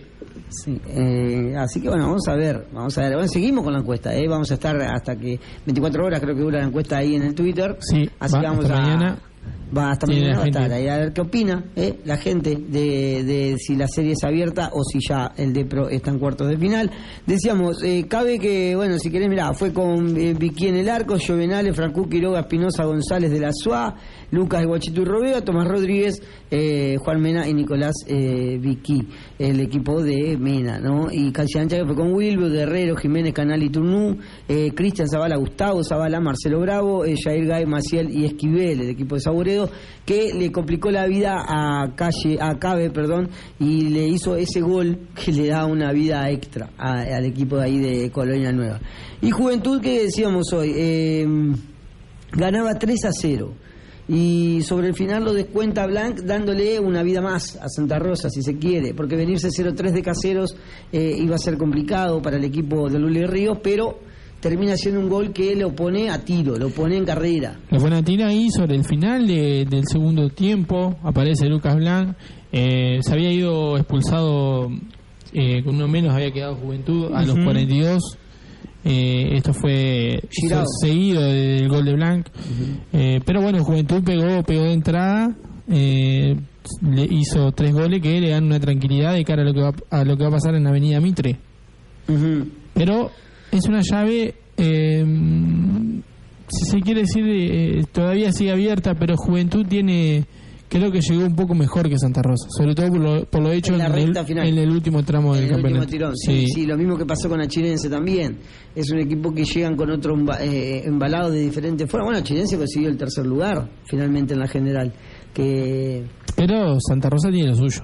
Sí, eh, así que bueno, vamos a ver, vamos a ver. Bueno, seguimos con la encuesta, ¿eh? vamos a estar hasta que 24 horas creo que dura la encuesta ahí en el Twitter. Sí, así va que vamos hasta a mañana. Va mañana a estar gente. ahí a ver qué opina ¿eh? la gente de, de si la serie es abierta o si ya el Depro está en cuartos de final. Decíamos, eh, cabe que, bueno, si querés, mirá, fue con eh, Vicky en el arco, Jovenales, Francu Quiroga, Espinosa, González de la SUA, Lucas y Robeo, Tomás Rodríguez, Juan Mena y Nicolás Vicky, el equipo de Mena, ¿no? Y Casi Ancha que fue con Wilber, Guerrero, Jiménez, Canal y Turnú, Cristian Zavala, Gustavo Zavala, Marcelo Bravo, Jair Gay, Maciel y Esquivel, el equipo de Saboredo, que le complicó la vida a Calle, a Cabe, perdón, y le hizo ese gol que le da una vida extra al equipo de ahí de Colonia Nueva. Y Juventud, que decíamos hoy, eh, ganaba 3 a 0 y sobre el final lo descuenta Blanc dándole una vida más a Santa Rosa si se quiere porque venirse 0-3 de caseros eh, iba a ser complicado para el equipo de Luli Ríos pero termina siendo un gol que lo pone a tiro lo pone en carrera la buena tira ahí sobre el final de- del segundo tiempo, aparece Lucas Blanc, eh, se había ido expulsado eh, con uno menos, había quedado Juventud a los Ujú. 42. Eh, esto fue seguido del gol de Blanc. Eh, pero bueno, Juventud pegó, pegó de entrada, eh, le hizo tres goles que le dan una tranquilidad de cara a lo que va, a lo que va a pasar en Avenida Mitre. Pero es una llave, eh, si se quiere decir, eh, todavía sigue abierta, pero Juventud tiene, creo que llegó un poco mejor que Santa Rosa, sobre todo por lo, por lo hecho En el, final. en el último tramo del En el último tirón, sí, sí, lo mismo que pasó con Achirense también. Es un equipo que llegan con otro emba- eh, embalado de diferentes formas. Bueno, Achirense consiguió el tercer lugar finalmente en la general. Que Pero Santa Rosa tiene lo suyo.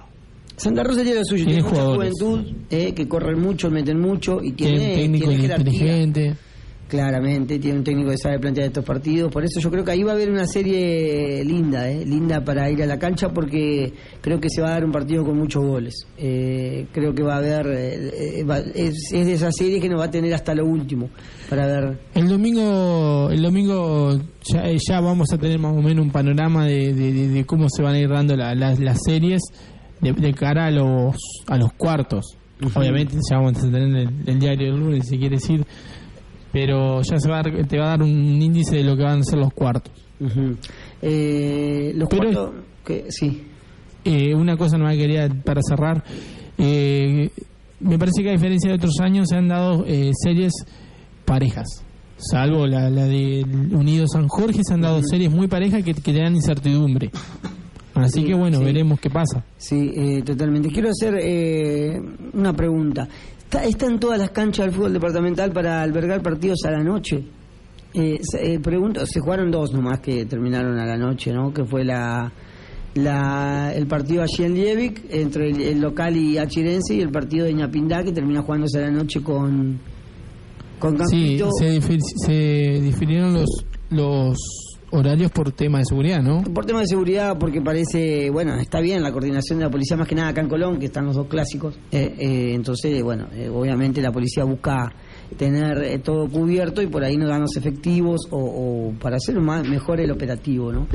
Santa Rosa tiene lo suyo, Tiene mucha jugadores. juventud, eh, que corren mucho, meten mucho y Tiene tiene, un técnico tiene inteligente. Claramente, tiene un técnico que sabe plantear estos partidos. Por eso yo creo que ahí va a haber una serie linda, eh, linda para ir a la cancha porque creo que se va a dar un partido con muchos goles. Eh, creo que va a haber, eh, va- es, es de esa serie que nos va a tener hasta lo último para ver. El domingo, el domingo ya, eh, ya vamos a tener más o menos un panorama de, de- de- de cómo se van a ir dando la- las- las series de, de cara a los a los cuartos. Obviamente ya vamos a tener el, el diario del lunes, si quiere decir. pero ya se va a te va a dar un índice de lo que van a ser los cuartos. Eh, los Pero- cuartos, que, sí. Eh, una cosa no me quería para cerrar. Eh, me parece que a diferencia de otros años se han dado eh, series parejas. Salvo la, la de Unido San Jorge, se han dado series muy parejas que, que te dan incertidumbre. Así Sí, que bueno, sí. veremos qué pasa. Sí, eh, totalmente. Quiero hacer eh, una pregunta. ¿Está, ¿Están todas las canchas del fútbol departamental para albergar partidos a la noche? Eh, eh, pregunto, se jugaron dos nomás que terminaron a la noche, ¿no? Que fue la, la el partido allí en Liebig entre el, el local y Achirense y el partido de Ñapindá que termina jugándose a la noche con con Sí, Campito. se, difi- se difirieron los, los horarios por tema de seguridad, ¿no? Por tema de seguridad, porque parece, bueno, está bien la coordinación de la policía, más que nada acá en Colón, que están los dos clásicos. Eh, eh, entonces, bueno, eh, obviamente la policía busca tener eh, todo cubierto y por ahí no dan los efectivos o, o para hacer más, mejor el operativo, ¿no?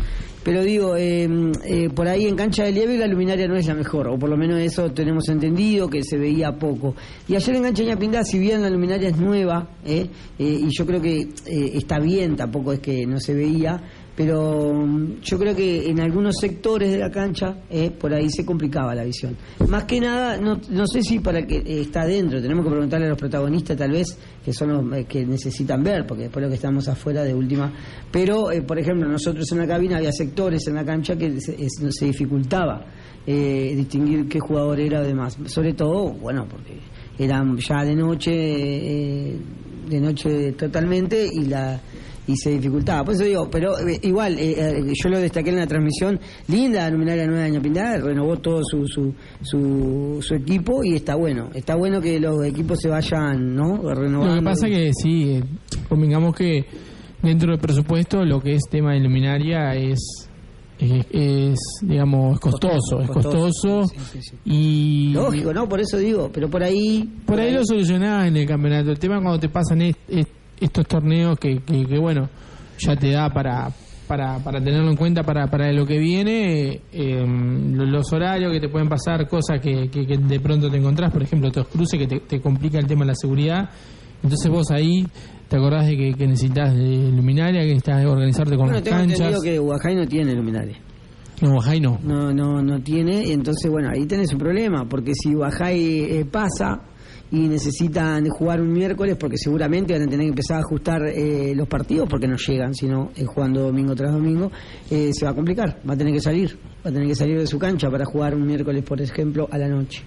Pero digo, eh, eh, por ahí en cancha de Lieve la luminaria no es la mejor, o por lo menos eso tenemos entendido, que se veía poco. Y ayer en cancha de Ñapindá, si bien la luminaria es nueva, eh, eh, y yo creo que eh, está bien, tampoco es que no se veía, pero mm, yo creo que en algunos sectores de la cancha eh, por ahí se complicaba la visión. Más que nada, no, no sé si para que eh, está adentro, tenemos que preguntarle a los protagonistas tal vez, que son los eh, que necesitan ver, porque después lo que estamos afuera de última. Pero, eh, por ejemplo, nosotros en la cabina había sectores en la cancha que se, se dificultaba distinguir qué jugador era o demás. Sobre todo, bueno, porque eran ya de noche, de noche totalmente y la y se dificultaba. Por eso digo, pero eh, igual, eh, eh, yo lo destaqué en la transmisión, linda la luminaria nueva de Ñapindá, renovó todo su, su, su, su equipo y está bueno. Está bueno que los equipos se vayan, ¿no? Renovando. Lo que pasa que sí, eh, convengamos que dentro del presupuesto lo que es tema de luminaria es, es, es, digamos, costoso, es costoso Sí, sí, sí. y Lógico, ¿no? Por eso digo, pero por ahí... por ahí lo solucionás en el campeonato. El tema es cuando te pasan est- est- estos torneos que, que, que, bueno, ya te da para para, para tenerlo en cuenta para, para lo que viene, eh, lo- los horarios que te pueden pasar, cosas que, que, que de pronto te encontrás, por ejemplo, estos cruces que te, te complica el tema de la seguridad. Entonces vos ahí te acordás de que, que necesitas de luminaria, que necesitas organizarte con Bueno, las tengo canchas. que Guajay no tiene luminaria. No, Bajay no. No, no, no tiene, entonces bueno, ahí tenés un problema, porque si Bajay eh, pasa y necesitan jugar un miércoles, porque seguramente van a tener que empezar a ajustar eh, los partidos, porque no llegan, sino eh, jugando domingo tras domingo, eh, se va a complicar, va a tener que salir, va a tener que salir de su cancha para jugar un miércoles, por ejemplo, a la noche.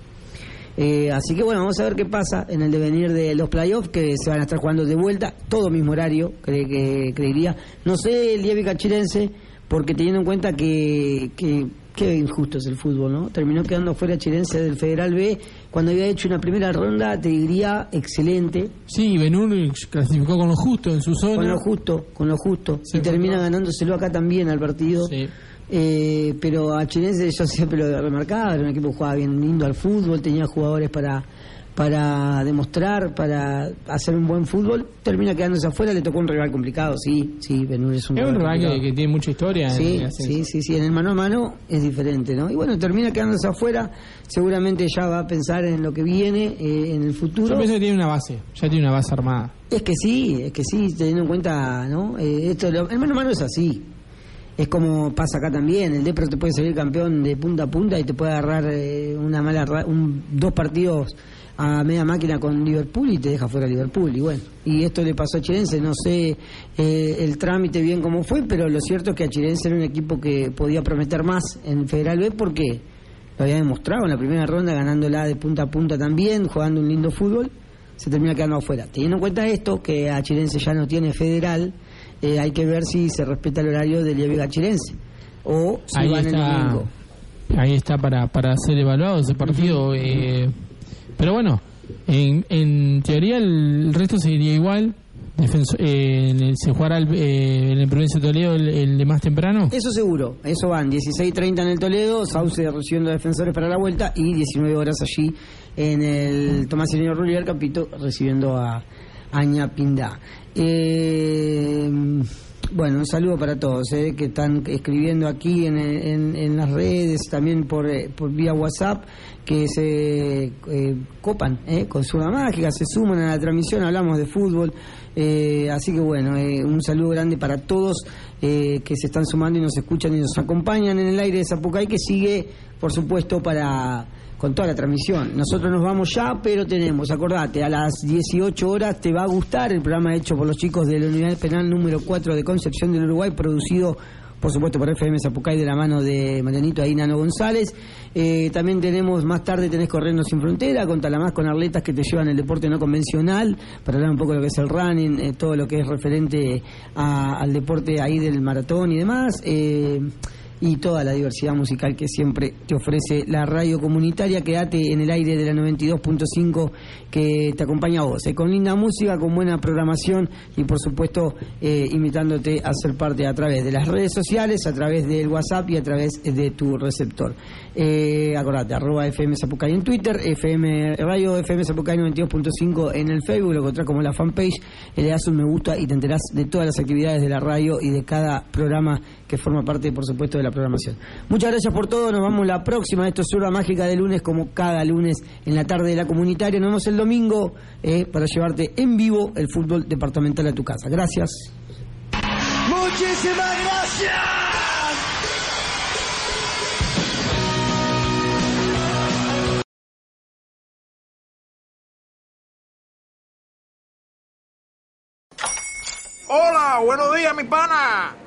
Eh, así que bueno, vamos a ver qué pasa en el devenir de los playoffs, que se van a estar jugando de vuelta, todo mismo horario, cree que creería. No sé el Lievi Cachirense, porque teniendo en cuenta que, que qué injusto es el fútbol, ¿no? Terminó quedando fuera Chirense del Federal B cuando había hecho una primera ronda, te diría, excelente. Sí, Benur clasificó con lo justo en su zona. Con lo justo, con lo justo. Se y termina ganándoselo acá también al partido. Sí. Eh, pero a Chirense yo siempre lo remarcaba, era un equipo que jugaba bien lindo al fútbol, tenía jugadores para para demostrar, para hacer un buen fútbol, termina quedándose afuera, le tocó un rival complicado, sí, sí, Benur es un Es un rival que, que tiene mucha historia. Sí, sí, sí, sí, en el mano a mano es diferente, ¿no? Y bueno, termina quedándose afuera, seguramente ya va a pensar en lo que viene, eh, en el futuro. Yo pienso que tiene una base, ya tiene una base armada. Es que sí, es que sí, teniendo en cuenta, ¿no? Eh, esto, lo- el mano a mano es así. Es como pasa acá también, el Depro te puede salir campeón de punta a punta y te puede agarrar eh, una mala ra- un, dos partidos a media máquina con Liverpool y te deja fuera Liverpool y bueno, y esto le pasó a Chirense, no sé eh, el trámite bien cómo fue, pero lo cierto es que a Chirense era un equipo que podía prometer más en Federal B porque lo había demostrado en la primera ronda ganándola de punta a punta también, jugando un lindo fútbol se termina quedando afuera. Teniendo en cuenta esto, que a Chirense ya no tiene federal, eh, hay que ver si se respeta el horario del Liga Chirense o si Ahí van el está, domingo. ahí está para, para ser evaluado ese partido. eh, pero bueno, en, en teoría el resto seguiría igual. Defenso- eh, en el- se jugará el, eh, en el Provincia de Toledo el, de más temprano. Eso seguro, eso van, 16.30 en el Toledo, Sauce recibiendo defensores para la vuelta y 19 horas allí en el Tomás Ireneo Rullier Capito recibiendo a Aña Pindá. Eh, Bueno, un saludo para todos eh, que están escribiendo aquí en, en- en las redes, también por, eh, por vía WhatsApp, que se eh, copan eh, con Zurda Mágica, se suman a la transmisión, hablamos de fútbol. eh, así que bueno, eh, un saludo grande para todos eh, que se están sumando y nos escuchan y nos acompañan en el aire de Zapucay, que sigue, por supuesto, para con toda la transmisión. Nosotros nos vamos ya, pero tenemos, acordate, a las 18 horas te va a gustar el programa hecho por los chicos de la Unidad Penal número 4 de Concepción del Uruguay, producido por supuesto por FM Zapucay de la mano de Marianito Ainano González. Eh, también tenemos, más tarde tenés Corriendo Sin Frontera, con Talamás, con Arletas que te llevan el deporte no convencional, para hablar un poco de lo que es el running, eh, todo lo que es referente al deporte ahí del maratón y demás. Eh, y toda la diversidad musical que siempre te ofrece la radio comunitaria. Quédate en el aire de la 92.5 que te acompaña a vos, eh, con linda música, con buena programación y por supuesto eh, invitándote a ser parte a través de las redes sociales, a través del WhatsApp y a través de tu receptor. Eh, acordate, arroba FM Zapucay en Twitter, FM Radio FM Zapucay 92.5 en el Facebook, lo encontrás como la fanpage, le das un me gusta y te enterás de todas las actividades de la radio y de cada programa que forma parte, por supuesto, de la programación. Muchas gracias por todo, nos vamos la próxima, esto es Surda Mágica de lunes, como cada lunes en la tarde de la comunitaria, nos vemos el domingo eh, para llevarte en vivo el fútbol departamental a tu casa. Gracias. Muchísimas gracias. Hola, buenos días, mi pana.